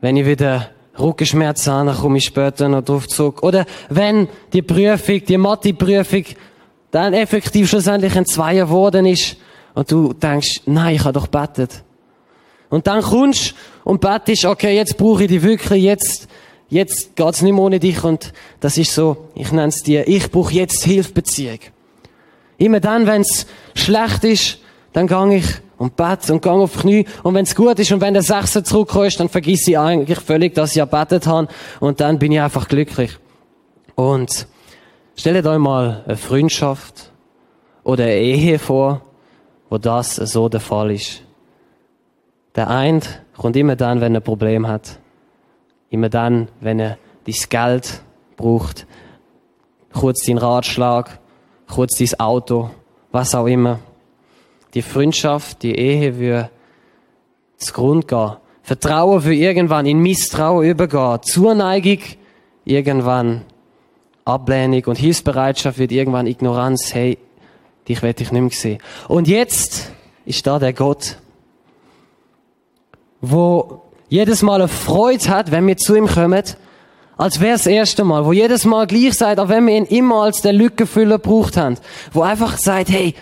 wenn ich wieder Rückenschmerzen habe, dann komme ich später noch drauf zurück. Oder wenn die Prüfung, die Mathe-Prüfung, dann effektiv schlussendlich ein Zweier geworden ist und du denkst, nein, ich habe doch betet. Und dann kommst und betest, okay, jetzt brauche ich dich wirklich, jetzt, jetzt geht's nicht mehr ohne dich und das ist so, ich nenne es dir, ich brauche jetzt Hilfbeziehung. Immer dann, wenn es schlecht ist, dann gang ich und bete und gang auf Knie. Und wenn es gut ist und wenn der Sechser zurückkommt, dann vergiss ich eigentlich völlig, dass ich ja betet habe. Und dann bin ich einfach glücklich. Und stellt euch mal eine Freundschaft oder eine Ehe vor, wo das so der Fall ist. Der eine kommt immer dann, wenn er ein Problem hat. Immer dann, wenn er dein Geld braucht. Kurz deinen Ratschlag, kurz dein Auto, was auch immer. Die Freundschaft, die Ehe würde zugrunde gehen. Vertrauen für irgendwann in Misstrauen übergehen. Zuneigung irgendwann Ablehnung und Hilfsbereitschaft wird irgendwann Ignoranz. Hey, dich werde ich nicht mehr sehen. Und jetzt ist da der Gott, wo jedes Mal eine Freude hat, wenn wir zu ihm kommen, als wäre das erste Mal, wo jedes Mal gleich seid, auch wenn wir ihn immer als der Lückenfüller gebraucht haben, wo einfach sagt, hey,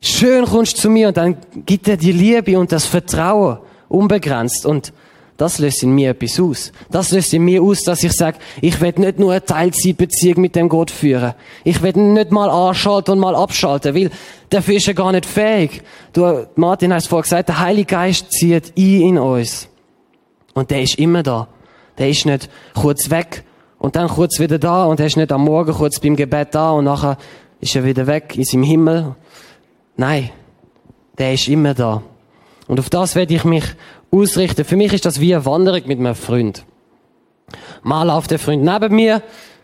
schön kommst du zu mir und dann gibt er die Liebe und das Vertrauen unbegrenzt und das löst in mir etwas aus. Das löst in mir aus, dass ich sage, ich will nicht nur eine Teilzeitbeziehung mit dem Gott führen. Ich will nicht mal anschalten und mal abschalten, weil dafür ist er gar nicht fähig. Du, Martin hast vorhin gesagt, der Heilige Geist zieht ein in uns. Und der ist immer da. Der ist nicht kurz weg und dann kurz wieder da und er ist nicht am Morgen kurz beim Gebet da und nachher ist er wieder weg in seinem Himmel. Nein, der ist immer da. Und auf das werde ich mich ausrichten. Für mich ist das wie eine Wanderung mit einem Freund. Mal läuft der Freund neben mir,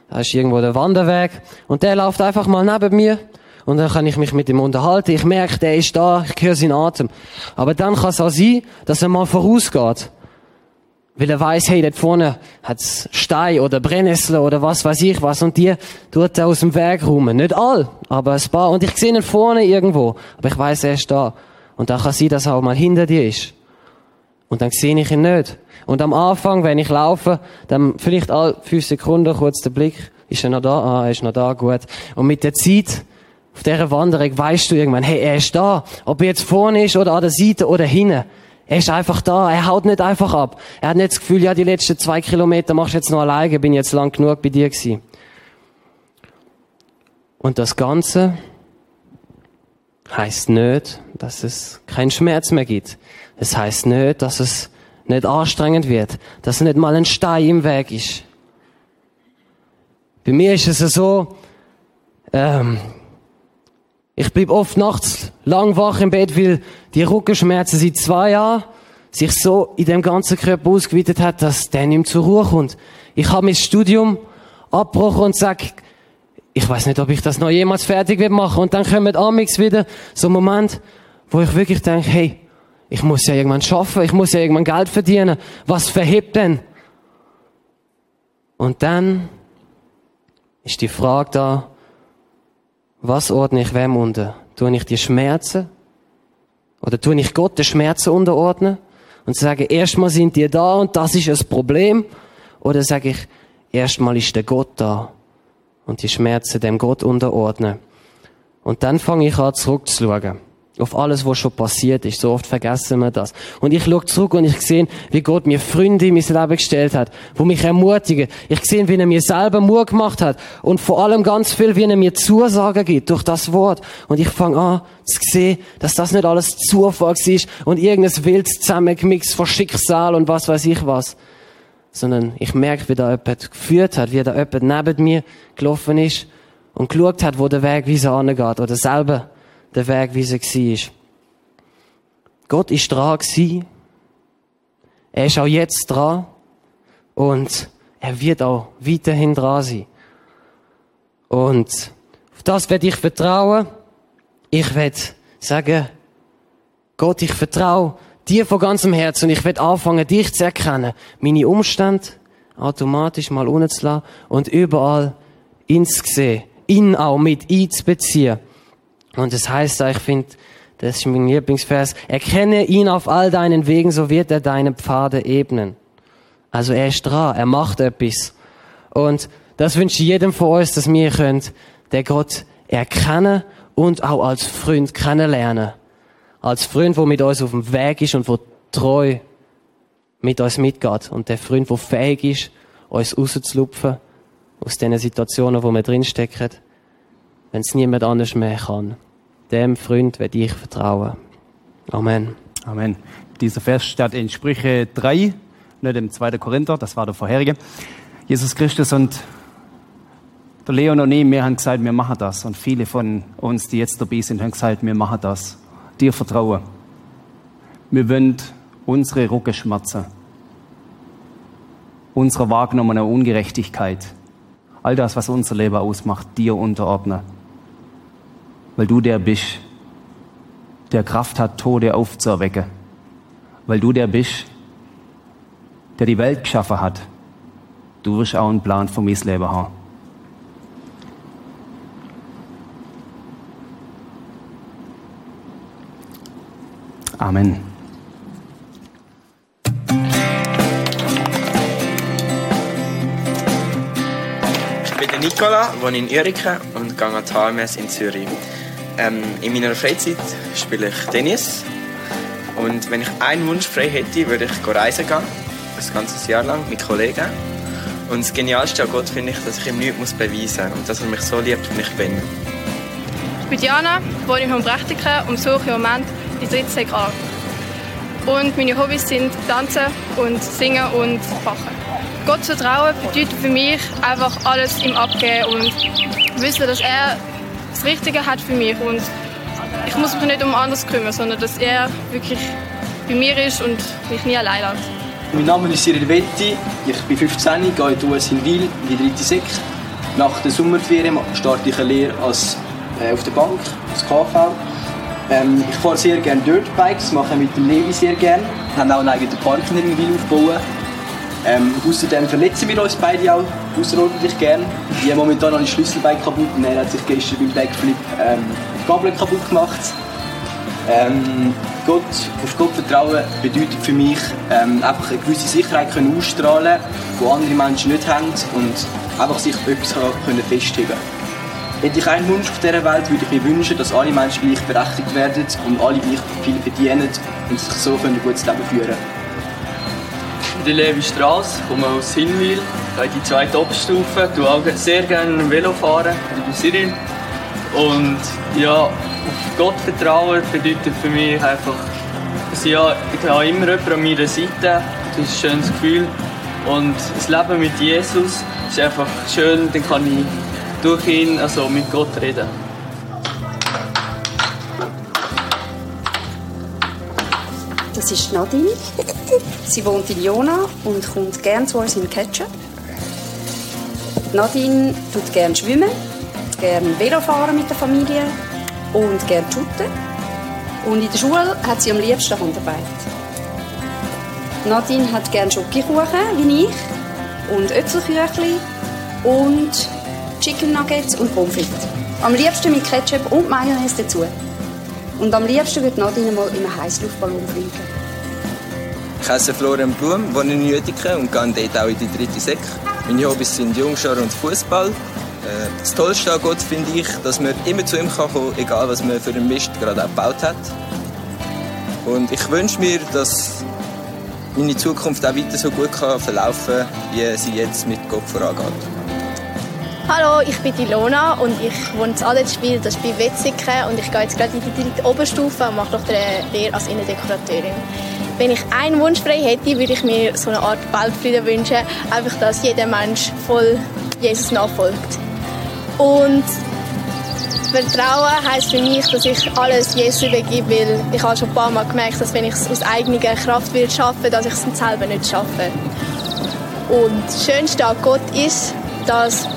da ist irgendwo der Wanderweg, und der läuft einfach mal neben mir, und dann kann ich mich mit ihm unterhalten. Ich merke, der ist da, ich höre seinen Atem. Aber dann kann es auch sein, dass er mal vorausgeht. Weil er weiß, hey, dort vorne hat's Stein oder Brennnessel oder was weiß ich was, und die tut er aus dem Weg rum. Nicht all, aber ein paar. Und ich sehe ihn vorne irgendwo, aber ich weiß, er ist da. Und dann kann sein, dass er auch mal hinter dir ist. Und dann sehe ich ihn nicht. Und am Anfang, wenn ich laufe, dann vielleicht alle fünf Sekunden kurz der Blick, ist er noch da? Ah, er ist noch da, gut. Und mit der Zeit, auf dieser Wanderung, weißt du irgendwann, hey, er ist da. Ob er jetzt vorne ist oder an der Seite oder hinten. Er ist einfach da. Er haut nicht einfach ab. Er hat nicht das Gefühl, ja, die letzten zwei Kilometer machst du jetzt noch alleine, bin jetzt lang genug bei dir gewesen. Und das Ganze heißt nicht, dass es keinen Schmerz mehr gibt. Es heißt nicht, dass es nicht anstrengend wird, dass nicht mal ein Stein im Weg ist. Bei mir ist es so, ähm, ich bleib oft nachts lang wach im Bett, weil die Rückenschmerzen seit zwei Jahren sich so in dem ganzen Körper ausgeweitet hat, dass der nicht mehr zur Ruhe kommt. Ich habe mein Studium abgebrochen und sag, ich weiß nicht, ob ich das noch jemals fertig wird machen. Und dann kommt amix wieder so ein Moment, wo ich wirklich denke, hey, ich muss ja irgendwann schaffen, ich muss ja irgendwann Geld verdienen. Was verhebt denn? Und dann ist die Frage da, was ordne ich wem unter? Tue ich die Schmerzen? Oder tue ich Gott die Schmerzen unterordnen? Und sage, erstmal sind die da und das ist das Problem? Oder sage ich, erstmal ist der Gott da und die Schmerzen dem Gott unterordnen? Und dann fange ich an zurückzuschauen auf alles, was schon passiert ist. So oft vergessen wir das. Und ich schaue zurück und ich sehe, wie Gott mir Freunde in mein Leben gestellt hat, wo mich ermutigen. Ich sehe, wie er mir selber Mut gemacht hat. Und vor allem ganz viel, wie er mir Zusagen gibt durch das Wort. Und ich fange an zu sehen, dass das nicht alles Zufall ist und irgendein wild zusammengemixt von Schicksal und was weiß ich was. Sondern ich merke, wie da jemand geführt hat, wie da jemand neben mir gelaufen ist und geschaut hat, wo der Weg wie so angeht oder selber der Weg, wie er war. Gott ist dran. Er ist auch jetzt dran. Und er wird auch weiterhin dran sein. Und auf das werde ich vertrauen. Ich werde sagen, Gott, ich vertraue dir von ganzem Herzen und ich werde anfangen, dich zu erkennen. Meine Umstände automatisch mal unten und überall ins sehen. Ihn auch mit einzubeziehen. Und das heißt, ich finde, das ist mein Lieblingsvers, erkenne ihn auf all deinen Wegen, so wird er deine Pfade ebnen. Also er ist dran, er macht etwas. Und das wünsche ich jedem von uns, dass wir könnt, der Gott erkennen und auch als Freund kennenlernen. Als Freund, der mit uns auf dem Weg ist und der treu mit uns mitgeht. Und der Freund, der fähig ist, uns rauszulupfen aus den Situationen, wo wir drinstecken wenn es niemand anders mehr kann. Dem Freund werde ich vertrauen. Amen. Amen. Dieser Vers steht in Sprüche 3, nicht im 2. Korinther, das war der vorherige. Jesus Christus und der Leon und ich, wir haben gesagt, wir machen das. Und viele von uns, die jetzt dabei sind, haben gesagt, wir machen das. Dir vertrauen. Wir wollen unsere Rückenschmerzen, unsere wahrgenommene Ungerechtigkeit, all das, was unser Leben ausmacht, dir unterordnen. Weil du der bist, der Kraft hat, Tode aufzuerwecken. Weil du der bist, der die Welt geschaffen hat. Du wirst auch einen Plan für mein Leben haben. Amen. Ich bin Nicola, wohne in Ürike und gehe an HMS in Zürich. Ähm, in meiner Freizeit spiele ich Tennis. Und wenn ich einen Wunsch frei hätte, würde ich reisen gehen. Ein ganzes Jahr lang mit Kollegen. Und das Genialste an Gott finde ich, dass ich ihm nichts beweisen muss und dass er mich so liebt, wie ich bin. Ich bin Diana, wohne in Humbrechtiken und suche im Moment die dritte Sek an. Und meine Hobbys sind Tanzen und Singen und Backen. Gott zu vertrauen bedeutet für mich einfach alles ihm abgeben und wissen, dass er das Richtige hat für mich und ich muss mich nicht um anderes kümmern, sondern dass er wirklich bei mir ist und mich nie allein lässt. Mein Name ist Cyril Vetti, ich bin 15, gehe in die US in Wil, in die dritte Sek. Nach der Sommerferien starte ich eine Lehre als, äh, auf der Bank, als KV. Ähm, ich fahre sehr gerne Dirtbikes, mache mit dem Levi sehr gerne. Wir haben auch einen eigenen Park in Wil aufgebaut. Ähm, außerdem verletzen wir uns beide auch außerordentlich gern. Ich habe momentan ein Schlüsselbein kaputt und er hat sich gestern beim Backflip ähm, die Gabel kaputt gemacht. Ähm, Gott, auf Gott vertrauen bedeutet für mich ähm, einfach eine gewisse Sicherheit können ausstrahlen, die andere Menschen nicht haben und einfach sich etwas können festheben Hätte ich einen Wunsch auf dieser Welt, würde ich mir wünschen, dass alle Menschen gleichberechtigt werden und alle gleich viel verdienen und sich so ein gutes Leben führen können. Bin Levi Strass, komme aus Hinwil, gehe die zweite Oberstufe, tue auch sehr gerne Velo fahren. Ich bin Cyril. Und ja, auf Gott vertrauen bedeutet für mich einfach, dass ich, ich habe immer jemanden an meiner Seite. Das ist ein schönes Gefühl. Und das Leben mit Jesus ist einfach schön, dann kann ich durch ihn, also mit Gott reden. Das ist Nadine. Sie wohnt in Jona und kommt gerne zu uns in Ketchup. Nadine tut gerne schwimmen, gerne Velo fahren mit der Familie und gerne shooten. Und in der Schule hat sie am liebsten Handarbeit. Nadine hat gerne Schokokuchen, wie ich, und Öpfelküchli und Chicken Nuggets und Pommes frites. Am liebsten mit Ketchup und Mayonnaise dazu. Und am liebsten würde Nadine mal in einem Heißluftballon fliegen. Ich heiße Florian Blum, wohne in Jüdiken und gehe dort auch in die dritte Sek. Meine Hobbys sind Jungschar und Fußball. Äh, Das Tollste an Gott finde ich, dass man immer zu ihm kommen kann, egal was man für einen Mist gerade gebaut hat. Und ich wünsche mir, dass meine Zukunft auch weiter so gut verlaufen kann, wie sie jetzt mit Gott vorangeht. Hallo, ich bin Ilona und ich wohne in Adelsspiel, das ist bei Wetzikon und ich gehe jetzt gerade in die dritte Oberstufe und mache noch eine Lehre als Innendekorateurin. Wenn ich einen Wunsch frei hätte, würde ich mir so eine Art Weltfrieden wünschen, einfach, dass jeder Mensch voll Jesus nachfolgt. Und Vertrauen heisst für mich, dass ich alles Jesus übergebe, weil ich habe schon ein paar Mal gemerkt, dass wenn ich es aus eigener Kraft will schaffen, dass ich es selber nicht schaffe. Und das Schönste an Gott ist, dass,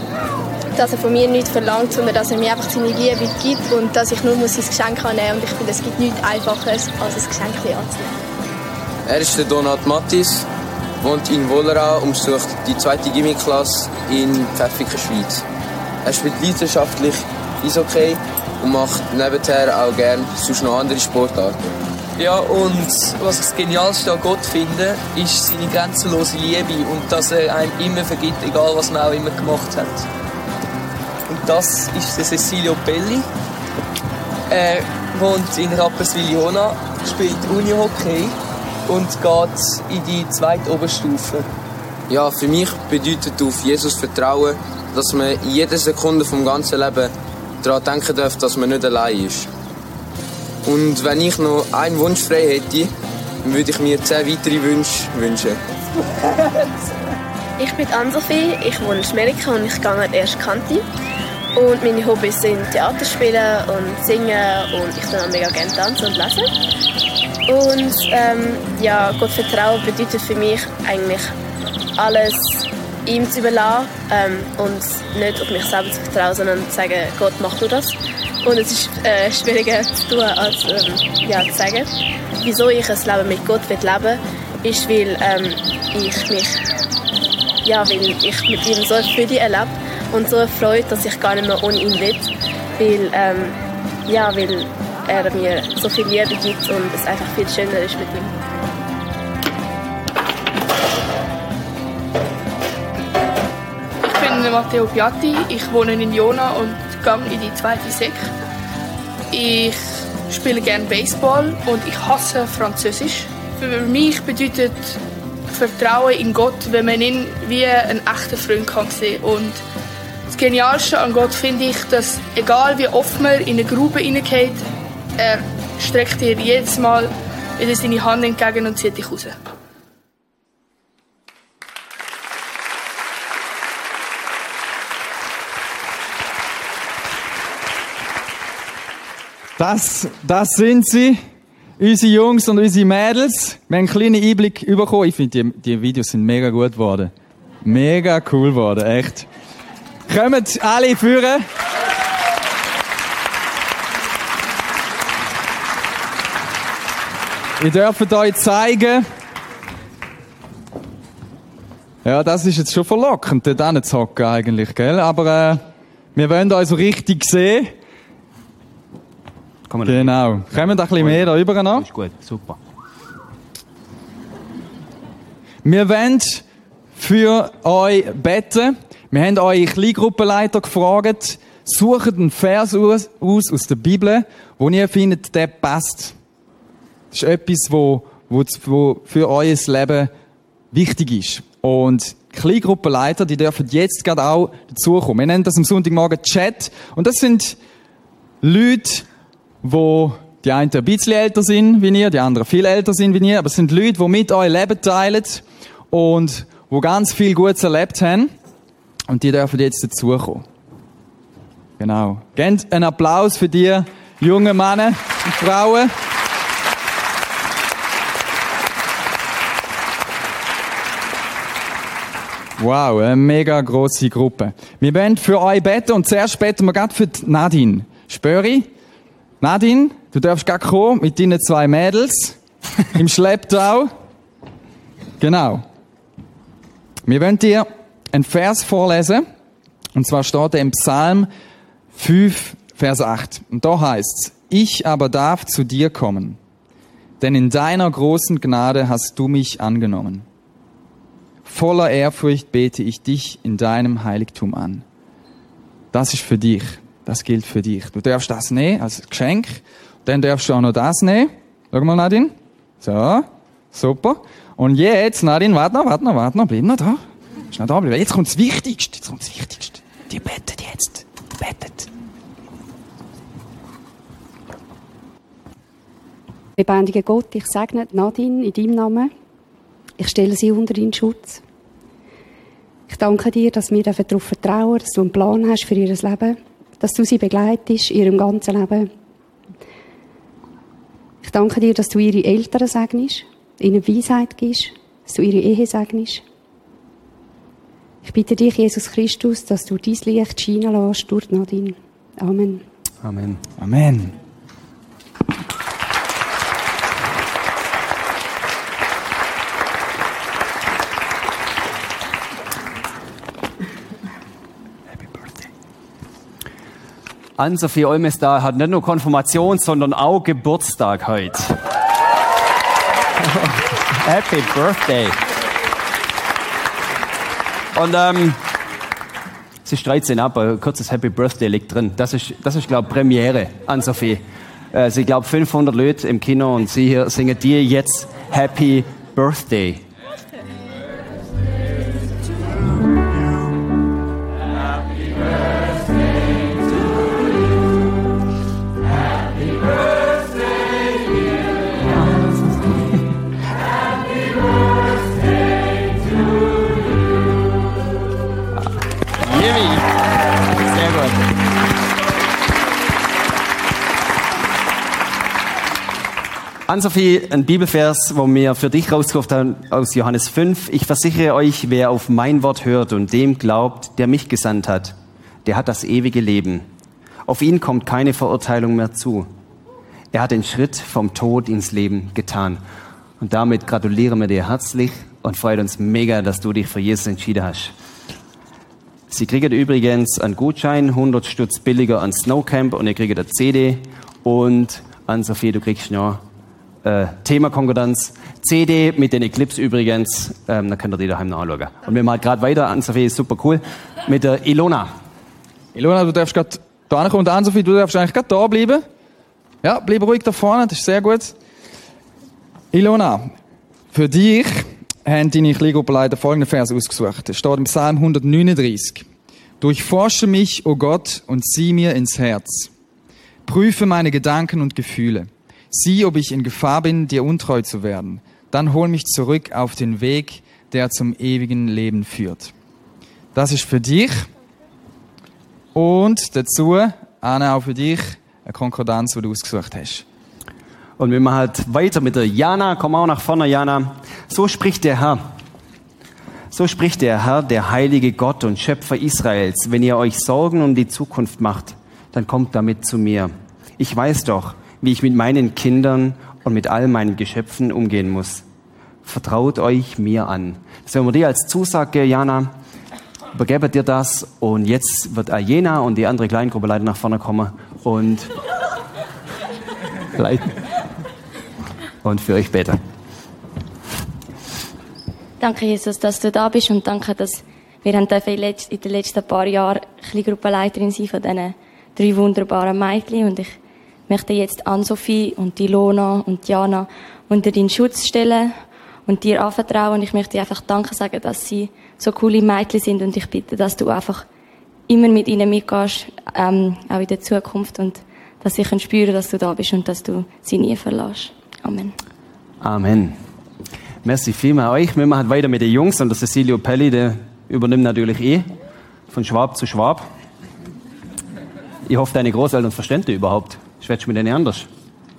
dass er von mir nichts verlangt, sondern dass er mir einfach seine Liebe gibt und dass ich nur muss sein Geschenk annehmen muss. Und ich finde, es gibt nichts Einfacheres, als ein Geschenk anzunehmen. Er ist der Donat Mattis, wohnt in Wollerau und besucht die zweite Gimmiklasse in Pfäffiken, Schweiz. Er spielt leidenschaftlich Eishockey und macht nebenher auch gerne sonst noch andere Sportarten. Ja, und was ich das Genialste an Gott finde, ist seine grenzenlose Liebe und dass er einem immer vergibt, egal was man auch immer gemacht hat. Das ist der Cecilio Belli. Er wohnt in Rapperswil-Jona, spielt Unihockey und geht in die zweite Oberstufe. Ja, für mich bedeutet auf Jesus Vertrauen, dass man in jeder Sekunde vom ganzen Leben daran denken darf, dass man nicht allein ist. Und wenn ich noch einen Wunsch frei hätte, dann würde ich mir zehn weitere Wünsche wünschen. Ich bin Ann-Sophie, ich wohne in Schmerika und ich gehe an die erste Kante. Und meine Hobbys sind Theater spielen und singen und ich tue auch mega gerne tanzen und lesen. Und ähm, ja, Gott vertrauen bedeutet für mich eigentlich alles ihm zu überlassen ähm, und nicht auf mich selber zu vertrauen, sondern zu sagen, Gott, mach du das. Und es ist äh, schwieriger zu tun, als ähm, ja, zu sagen. Wieso ich ein Leben mit Gott will leben ist, weil ähm, ich mich, ja, weil ich mit ihm so Freude erlebe und so eine Freude, dass ich gar nicht mehr ohne ihn will, weil, ähm, ja, weil er mir so viel Liebe gibt und es einfach viel schöner ist mit ihm. Ich bin Matteo Piatti, ich wohne in Jona und gehe in die zweite Sek. Ich spiele gerne Baseball und ich hasse Französisch. Für mich bedeutet Vertrauen in Gott, wenn man ihn wie einen echten Freund kann sehen Und das Genialste an Gott finde ich, dass egal wie oft man in eine Grube hineingeht, er streckt dir jedes Mal wieder seine Hand entgegen und zieht dich raus. Das, das sind sie, unsere Jungs und unsere Mädels. Wir haben einen kleinen Einblick bekommen. Ich finde, die, die Videos sind mega gut geworden. Mega cool geworden, echt. Kommt alle führen. Ich dürft euch zeigen. Ja, das ist jetzt schon verlockend, dort zu hocken eigentlich, gell? Aber äh, wir wollen euch so richtig sehen. Genau. Kommen ein bisschen mehr da rüber noch? Ist gut, super. Wir wollen für euch beten. Wir haben eure Kleingruppenleiter gefragt, sucht einen Vers aus, aus, aus der Bibel, wo ihr findet, der passt. Das ist etwas, wo, wo, wo für euer Leben wichtig ist. Und Kleingruppenleiter, die dürfen jetzt gerade auch dazukommen. Wir nennen das am Sonntagmorgen Chat. Und das sind Leute, wo die einen ein bisschen älter sind wie ihr, die anderen viel älter sind wie ihr, aber es sind Leute, die mit euch Leben teilen und wo ganz viel Gutes erlebt haben. Und die dürfen jetzt dazukommen. Genau. Gebt einen Applaus für die jungen Männer und Frauen. Wow, eine mega grosse Gruppe. Wir wollen für euch beten und zuerst beten wir gerade für Nadine. Spöri? Nadine, du darfst gerade kommen mit deinen zwei Mädels im Schlepptau. Genau. Wir wollen dir einen Vers vorlesen. Und zwar steht er im Psalm 5, Vers 8. Und da heißt es, ich aber darf zu dir kommen, denn in deiner großen Gnade hast du mich angenommen. Voller Ehrfurcht bete ich dich in deinem Heiligtum an. Das ist für dich. Das gilt für dich. Du darfst das nehmen als Geschenk. Dann darfst du auch noch das nehmen. Schau mal, Nadine. So. Super. Und jetzt, Nadine, warte noch, warte noch, warte noch. Bleib noch da. Noch da bleiben. Jetzt kommt das Wichtigste. Jetzt kommt das Wichtigste. Die bettet jetzt. Die bettet. Lebendiger Gott, ich segne Nadine in deinem Namen. Ich stelle sie unter deinen Schutz. Ich danke dir, dass wir darauf vertrauen dass du einen Plan hast für ihr Leben, dass du sie begleitest in ihrem ganzen Leben. Ich danke dir, dass du ihre Eltern segnest, ihnen Weisheit gibst, dass du ihre Ehe segnest. Ich bitte dich, Jesus Christus, dass du dein Licht scheinen lässt durch Nadine. Amen. Amen. Amen. Ann-Sophie Olmestar hat nicht nur Konfirmation, sondern auch Geburtstag heute. Happy Birthday. Und ähm, es ist 13 ab, ein kurzes Happy Birthday liegt drin. Das ist, das ist glaube ich, Premiere, Ann-Sophie. Äh, sie glaubt 500 Leute im Kino und sie hier singen dir jetzt Happy Birthday. Ann-Sophie, ein Bibelvers, wo wir für dich rausgesucht haben aus Johannes 5. Ich versichere euch, wer auf mein Wort hört und dem glaubt, der mich gesandt hat, der hat das ewige Leben. Auf ihn kommt keine Verurteilung mehr zu. Er hat den Schritt vom Tod ins Leben getan. Und damit gratulieren wir dir herzlich und freuen uns mega, dass du dich für Jesus entschieden hast. Sie kriegen übrigens einen Gutschein, 100 Stutz billiger an Snowcamp und ihr kriegt eine CD und an Sophie, du kriegst noch äh, Thema Konkordanz. CD mit den Eclipse übrigens, ähm, da könnt ihr die daheim noch anschauen. Und wir machen gerade weiter, an Sophie ist super cool, mit der Ilona. Ilona, du darfst gerade da kommen und Ann-Sophie, du darfst eigentlich gerade da bleiben. Ja, bleib ruhig da vorne, das ist sehr gut. Ilona, für dich haben deine Kleingruppenleiter folgenden Vers ausgesucht. Es steht im Psalm 139. Durchforsche mich, o oh Gott, und sieh mir ins Herz. Prüfe meine Gedanken und Gefühle. Sieh, ob ich in Gefahr bin, dir untreu zu werden. Dann hol mich zurück auf den Weg, der zum ewigen Leben führt. Das ist für dich. Und dazu, Anna, auch für dich, eine Konkordanz, die du ausgesucht hast. Und wir machen halt weiter mit der Jana. Komm auch nach vorne, Jana. So spricht der Herr. So spricht der Herr, der heilige Gott und Schöpfer Israels. Wenn ihr euch Sorgen um die Zukunft macht, dann kommt damit zu mir. Ich weiß doch, wie ich mit meinen Kindern und mit all meinen Geschöpfen umgehen muss. Vertraut euch mir an. Das werden wir dir als Zusage, Jana. Übergebe dir das und jetzt wird Jena und die andere Kleingruppe leider nach vorne kommen und leiten. Und für euch beten. Danke, Jesus, dass du da bist und danke, dass wir in den letzten paar Jahren Kleingruppenleiterin sein von diesen drei wunderbaren Mädchen und ich möchte jetzt Ann-Sophie und Ilona und Jana unter deinen Schutz stellen und dir anvertrauen. Ich möchte dir einfach Danke sagen, dass sie so coole Mädchen sind und ich bitte, dass du einfach immer mit ihnen mitgehst, ähm, auch in der Zukunft und dass sie spüren, dass du da bist und dass du sie nie verlässt. Amen. Amen. Merci vielmals euch. Wir machen weiter mit den Jungs und der Cecilio Pelli, der übernimmt natürlich eh von Schwab zu Schwab. Ich hoffe, deine Großeltern verstehen dich überhaupt. Schwätzt mit denen anders?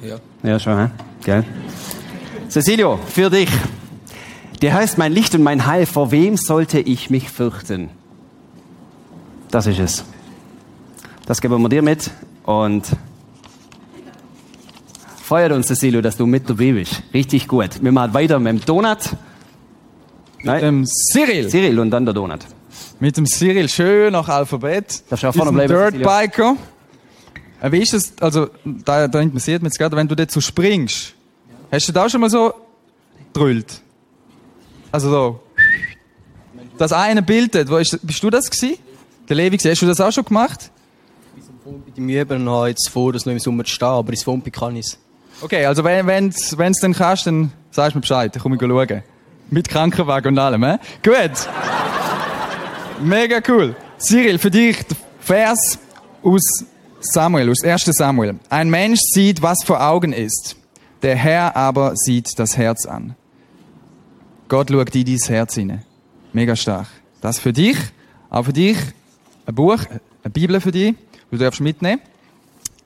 Ja. Ja, schon, hä? Gell? Cecilio, für dich. Der heißt mein Licht und mein Heil. Vor wem sollte ich mich fürchten? Das ist es. Das geben wir dir mit und feiert uns, Cecilio, dass du mit dabei bist. Richtig gut. Wir machen weiter mit dem Donut. Mit dem Cyril. Cyril und dann der Donut. Mit dem Cyril, schön nach Alphabet. Du auch vorne bleiben, Dirt Cecilio? Biker. Äh, Wie ist es, also, da, da interessiert mich jetzt gerade, wenn du dazu springst, hast du da auch schon mal so drüllt? Also so. Das eine Bild wo ist, bist du das gewesen? Der Levi, hast du das auch schon gemacht? Bei dem Üben habe ich jetzt vor, das noch im Sommer zu stehen, aber ins Fumpi kann ich es. Okay, also wenn wenn's wenn's dann kannst, dann sagst du mir Bescheid, dann komme ich schauen. Mit Krankenwagen und allem, hä? Gut. Mega cool. Cyril, für dich der Vers aus Samuel, aus 1. Samuel. Ein Mensch sieht, was vor Augen ist. Der Herr aber sieht das Herz an. Gott schaut in dein Herz hinein. Mega stark. Das für dich, auch für dich, ein Buch, eine Bibel für dich, du darfst mitnehmen.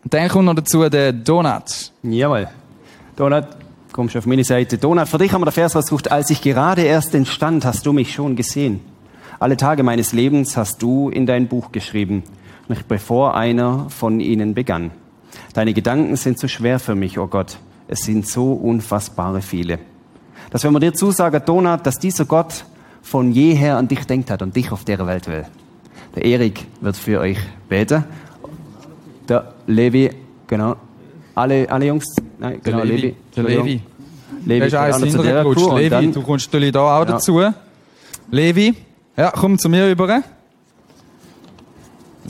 Und dann kommt noch dazu der Donut. Jawohl. Donut, kommst du auf meine Seite. Donut, für dich haben wir der Vers rausgesucht. Als ich gerade erst entstand, hast du mich schon gesehen. Alle Tage meines Lebens hast du in dein Buch geschrieben, noch bevor einer von ihnen begann. Deine Gedanken sind zu schwer für mich, oh Gott. Es sind so unfassbare viele. Dass wenn man dir zusagen, Donut, dass dieser Gott von jeher an dich denkt hat und dich auf der Welt will. Der Erik wird für euch beten. Der Levi, genau. Alle, alle Jungs? Nein, genau, Levi. Levi. Der Levi. Levi Der ist eins zu der Levi, dann- du kommst natürlich da auch Ja. dazu. Levi, ja, komm zu mir rüber.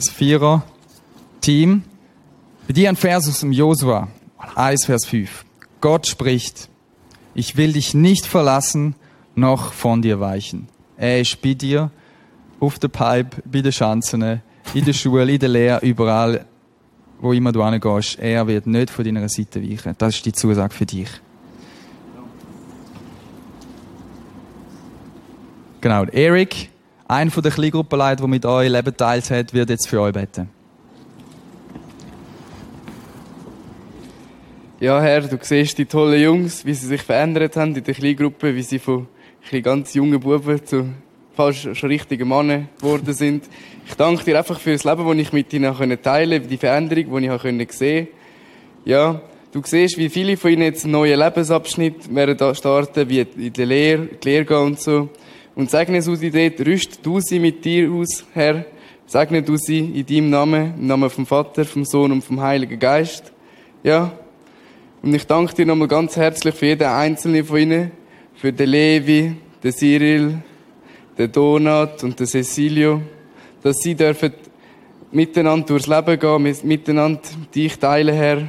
Das Vierer-Team. Dir ein Vers aus dem Josua. 1, Vers 5. Gott spricht, ich will dich nicht verlassen, noch von dir weichen. Er ist bei dir, auf der Pipe, bei den Schanzen, in der Schule, in der Lehre, überall, wo immer du hingehst. Er wird nicht von deiner Seite weichen. Das ist die Zusage für dich. Genau, Eric, einer von der Kleingruppenleiter, der mit euch Leben teilt hat, wird jetzt für euch beten. ja, Herr, du siehst die tollen Jungs, wie sie sich verändert haben in der Kleingruppe, wie sie von ganz jungen Buben zu fast schon richtigen Männern geworden sind. Ich danke dir einfach für das Leben, das ich mit ihnen teilen konnte, die Veränderung, die ich sehen konnte. Ja, du siehst, wie viele von ihnen jetzt einen neuen Lebensabschnitt starten, wie in der Lehre, die Lehre gehen und so. Und segne du sie dort, rüst du sie mit dir aus, Herr. Segne du sie in deinem Namen, im Namen vom Vater, vom Sohn und vom Heiligen Geist. Ja. Und ich danke dir nochmal ganz herzlich für jeden einzelnen von ihnen, für den Levi, den Cyril, den Donat und den Cecilio, dass sie dürfen miteinander durchs Leben gehen, miteinander dich teilen, Herr.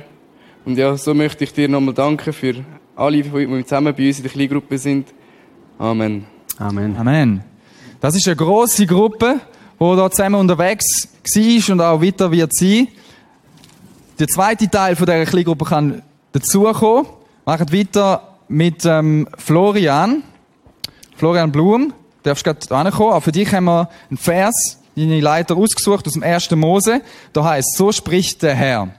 Und ja, so möchte ich dir nochmal danken für alle, die zusammen bei uns in der Kleingruppe sind. Amen. Amen. Amen. Das ist eine große Gruppe, die da zusammen unterwegs war und auch weiter wird sein. Der zweite Teil von dieser Kleingruppe kann dazukommen. Machen weiter mit ähm, Florian. Florian Blum. Du darfst gerade ankommen. Auch für dich haben wir einen Vers, deine Leiter ausgesucht aus dem 1. Mose. Da heißt, so spricht der Herr.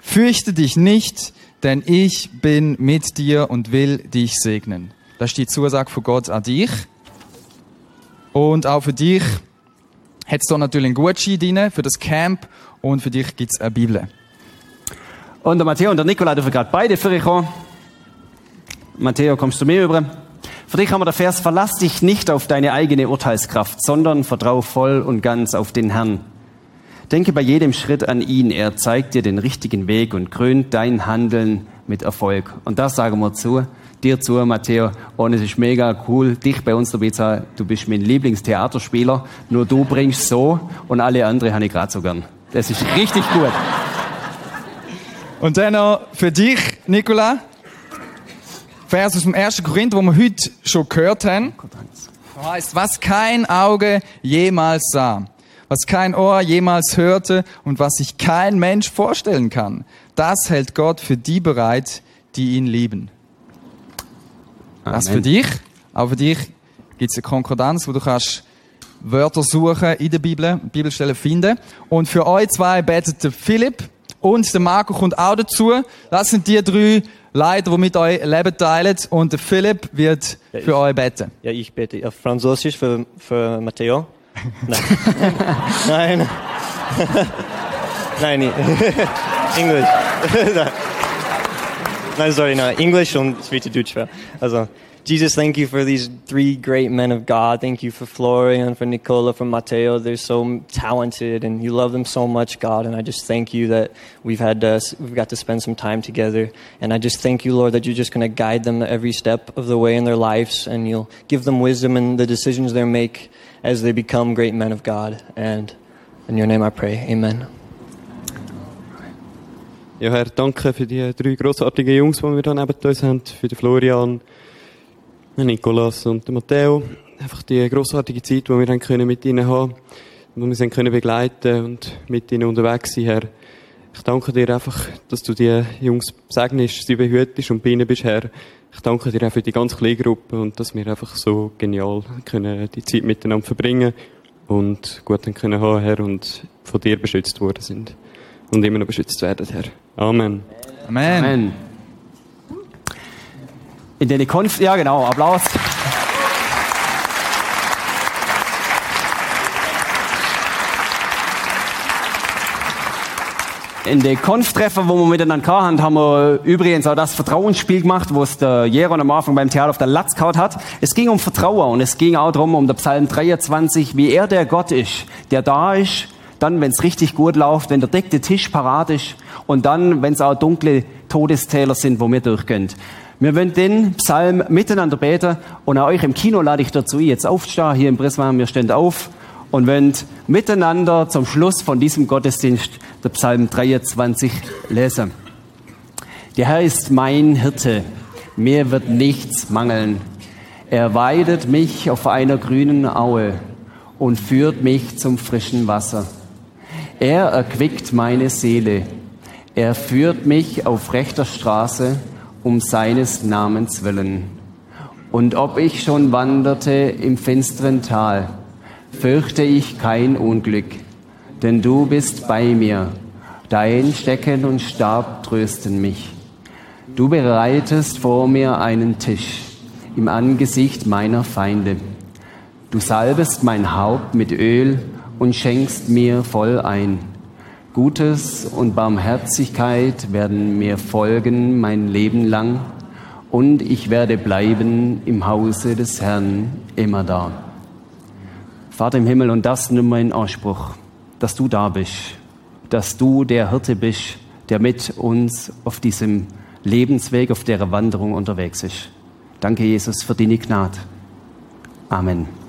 Fürchte dich nicht, denn ich bin mit dir und will dich segnen. Das ist die Zusage von Gott an dich. Und auch für dich hat es da natürlich einen Gutschein drin für das Camp und für dich gibt es eine Bibel. Und der Matteo und der Nikola dürfen gerade beide für dich kommen. Matteo, kommst du mir über? Für dich haben wir der Vers, verlass dich nicht auf deine eigene Urteilskraft, sondern vertrau voll und ganz auf den Herrn. Denke bei jedem Schritt an ihn. Er zeigt dir den richtigen Weg und krönt dein Handeln mit Erfolg. Und das sagen wir zu, dir zu, Matteo. Und es ist mega cool, dich bei uns dabei zu haben. Du bist mein Lieblingstheaterspieler. Nur du bringst so und alle anderen habe ich gerade so gern. Das ist richtig gut. Und dann noch für dich, Nicola. Vers aus dem 1. Korinther, wo wir heute schon gehört haben. Heißt, was kein Auge jemals sah, was kein Ohr jemals hörte und was sich kein Mensch vorstellen kann, das hält Gott für die bereit, die ihn lieben. Amen. Das für dich. Auch für dich gibt es eine Konkordanz, wo du kannst Wörter suchen in der Bibel, Bibelstellen finden. Und für euch zwei betet der Philipp und der Marco kommt auch dazu. Das sind die drei Leiter, die mit euch Leben teilen. Und der Philipp wird ja, für euch beten. Ja, ich bete auf Französisch für, für Matteo. Nein. Nein. Nein, Englisch. Nein, sorry, no. English und Deutsch. Also, Jesus, thank you for these three great men of God. Thank you for Florian, for Nicola, for Matteo. They're so talented and you love them so much, God. And I just thank you that we've had to, we've got to spend some time together. And I just thank you, Lord, that you're just going to guide them every step of the way in their lives and you'll give them wisdom in the decisions they make as they become great men of God. And in your name I pray. Amen. Ja, Herr, danke für die drei grossartigen Jungs, die wir da neben uns haben, für den Florian, den Nikolas und den Matteo. Einfach die grossartige Zeit, die wir dann können mit ihnen haben, wo wir sie können begleiten und mit ihnen unterwegs sein, Herr. Ich danke dir einfach, dass du die Jungs segnest, sie behütest und bei ihnen bist, Herr. Ich danke dir auch für die ganze Kleingruppe und dass wir einfach so genial können die Zeit miteinander verbringen und gut dann können haben, Herr, und von dir beschützt worden sind und immer noch beschützt werden, Herr. Amen. Amen. Amen. In den Konf ja genau, Applaus. In den Konftreffen, wo wir miteinander hatten, haben wir übrigens auch das Vertrauensspiel gemacht, wo es der Jeron am Anfang beim Theater auf der Latz kaut hat. Es ging um Vertrauen und es ging auch darum, um der Psalm 23, wie er der Gott ist, der da ist, dann, wenn es richtig gut läuft, wenn der deckte Tisch parat ist und dann, wenn es auch dunkle Todestäler sind, wo wir durchgehen. Wir wollen den Psalm miteinander beten und auch euch im Kino lade ich dazu jetzt aufzustehen, hier im Prisma, wir stehen auf und wollen miteinander zum Schluss von diesem Gottesdienst der Psalm 23 lesen. Der Herr ist mein Hirte, mir wird nichts mangeln. Er weidet mich auf einer grünen Aue und führt mich zum frischen Wasser. Er erquickt meine Seele. Er führt mich auf rechter Straße um seines Namens willen. Und ob ich schon wanderte im finsteren Tal, fürchte ich kein Unglück, denn du bist bei mir. Dein Stecken und Stab trösten mich. Du bereitest vor mir einen Tisch im Angesicht meiner Feinde. Du salbest mein Haupt mit Öl und schenkst mir voll ein. Gutes und Barmherzigkeit werden mir folgen mein Leben lang und ich werde bleiben im Hause des Herrn immer da. Vater im Himmel, und das nimm in Anspruch, dass du da bist, dass du der Hirte bist, der mit uns auf diesem Lebensweg, auf der Wanderung unterwegs ist. Danke, Jesus, für deine Gnade. Amen.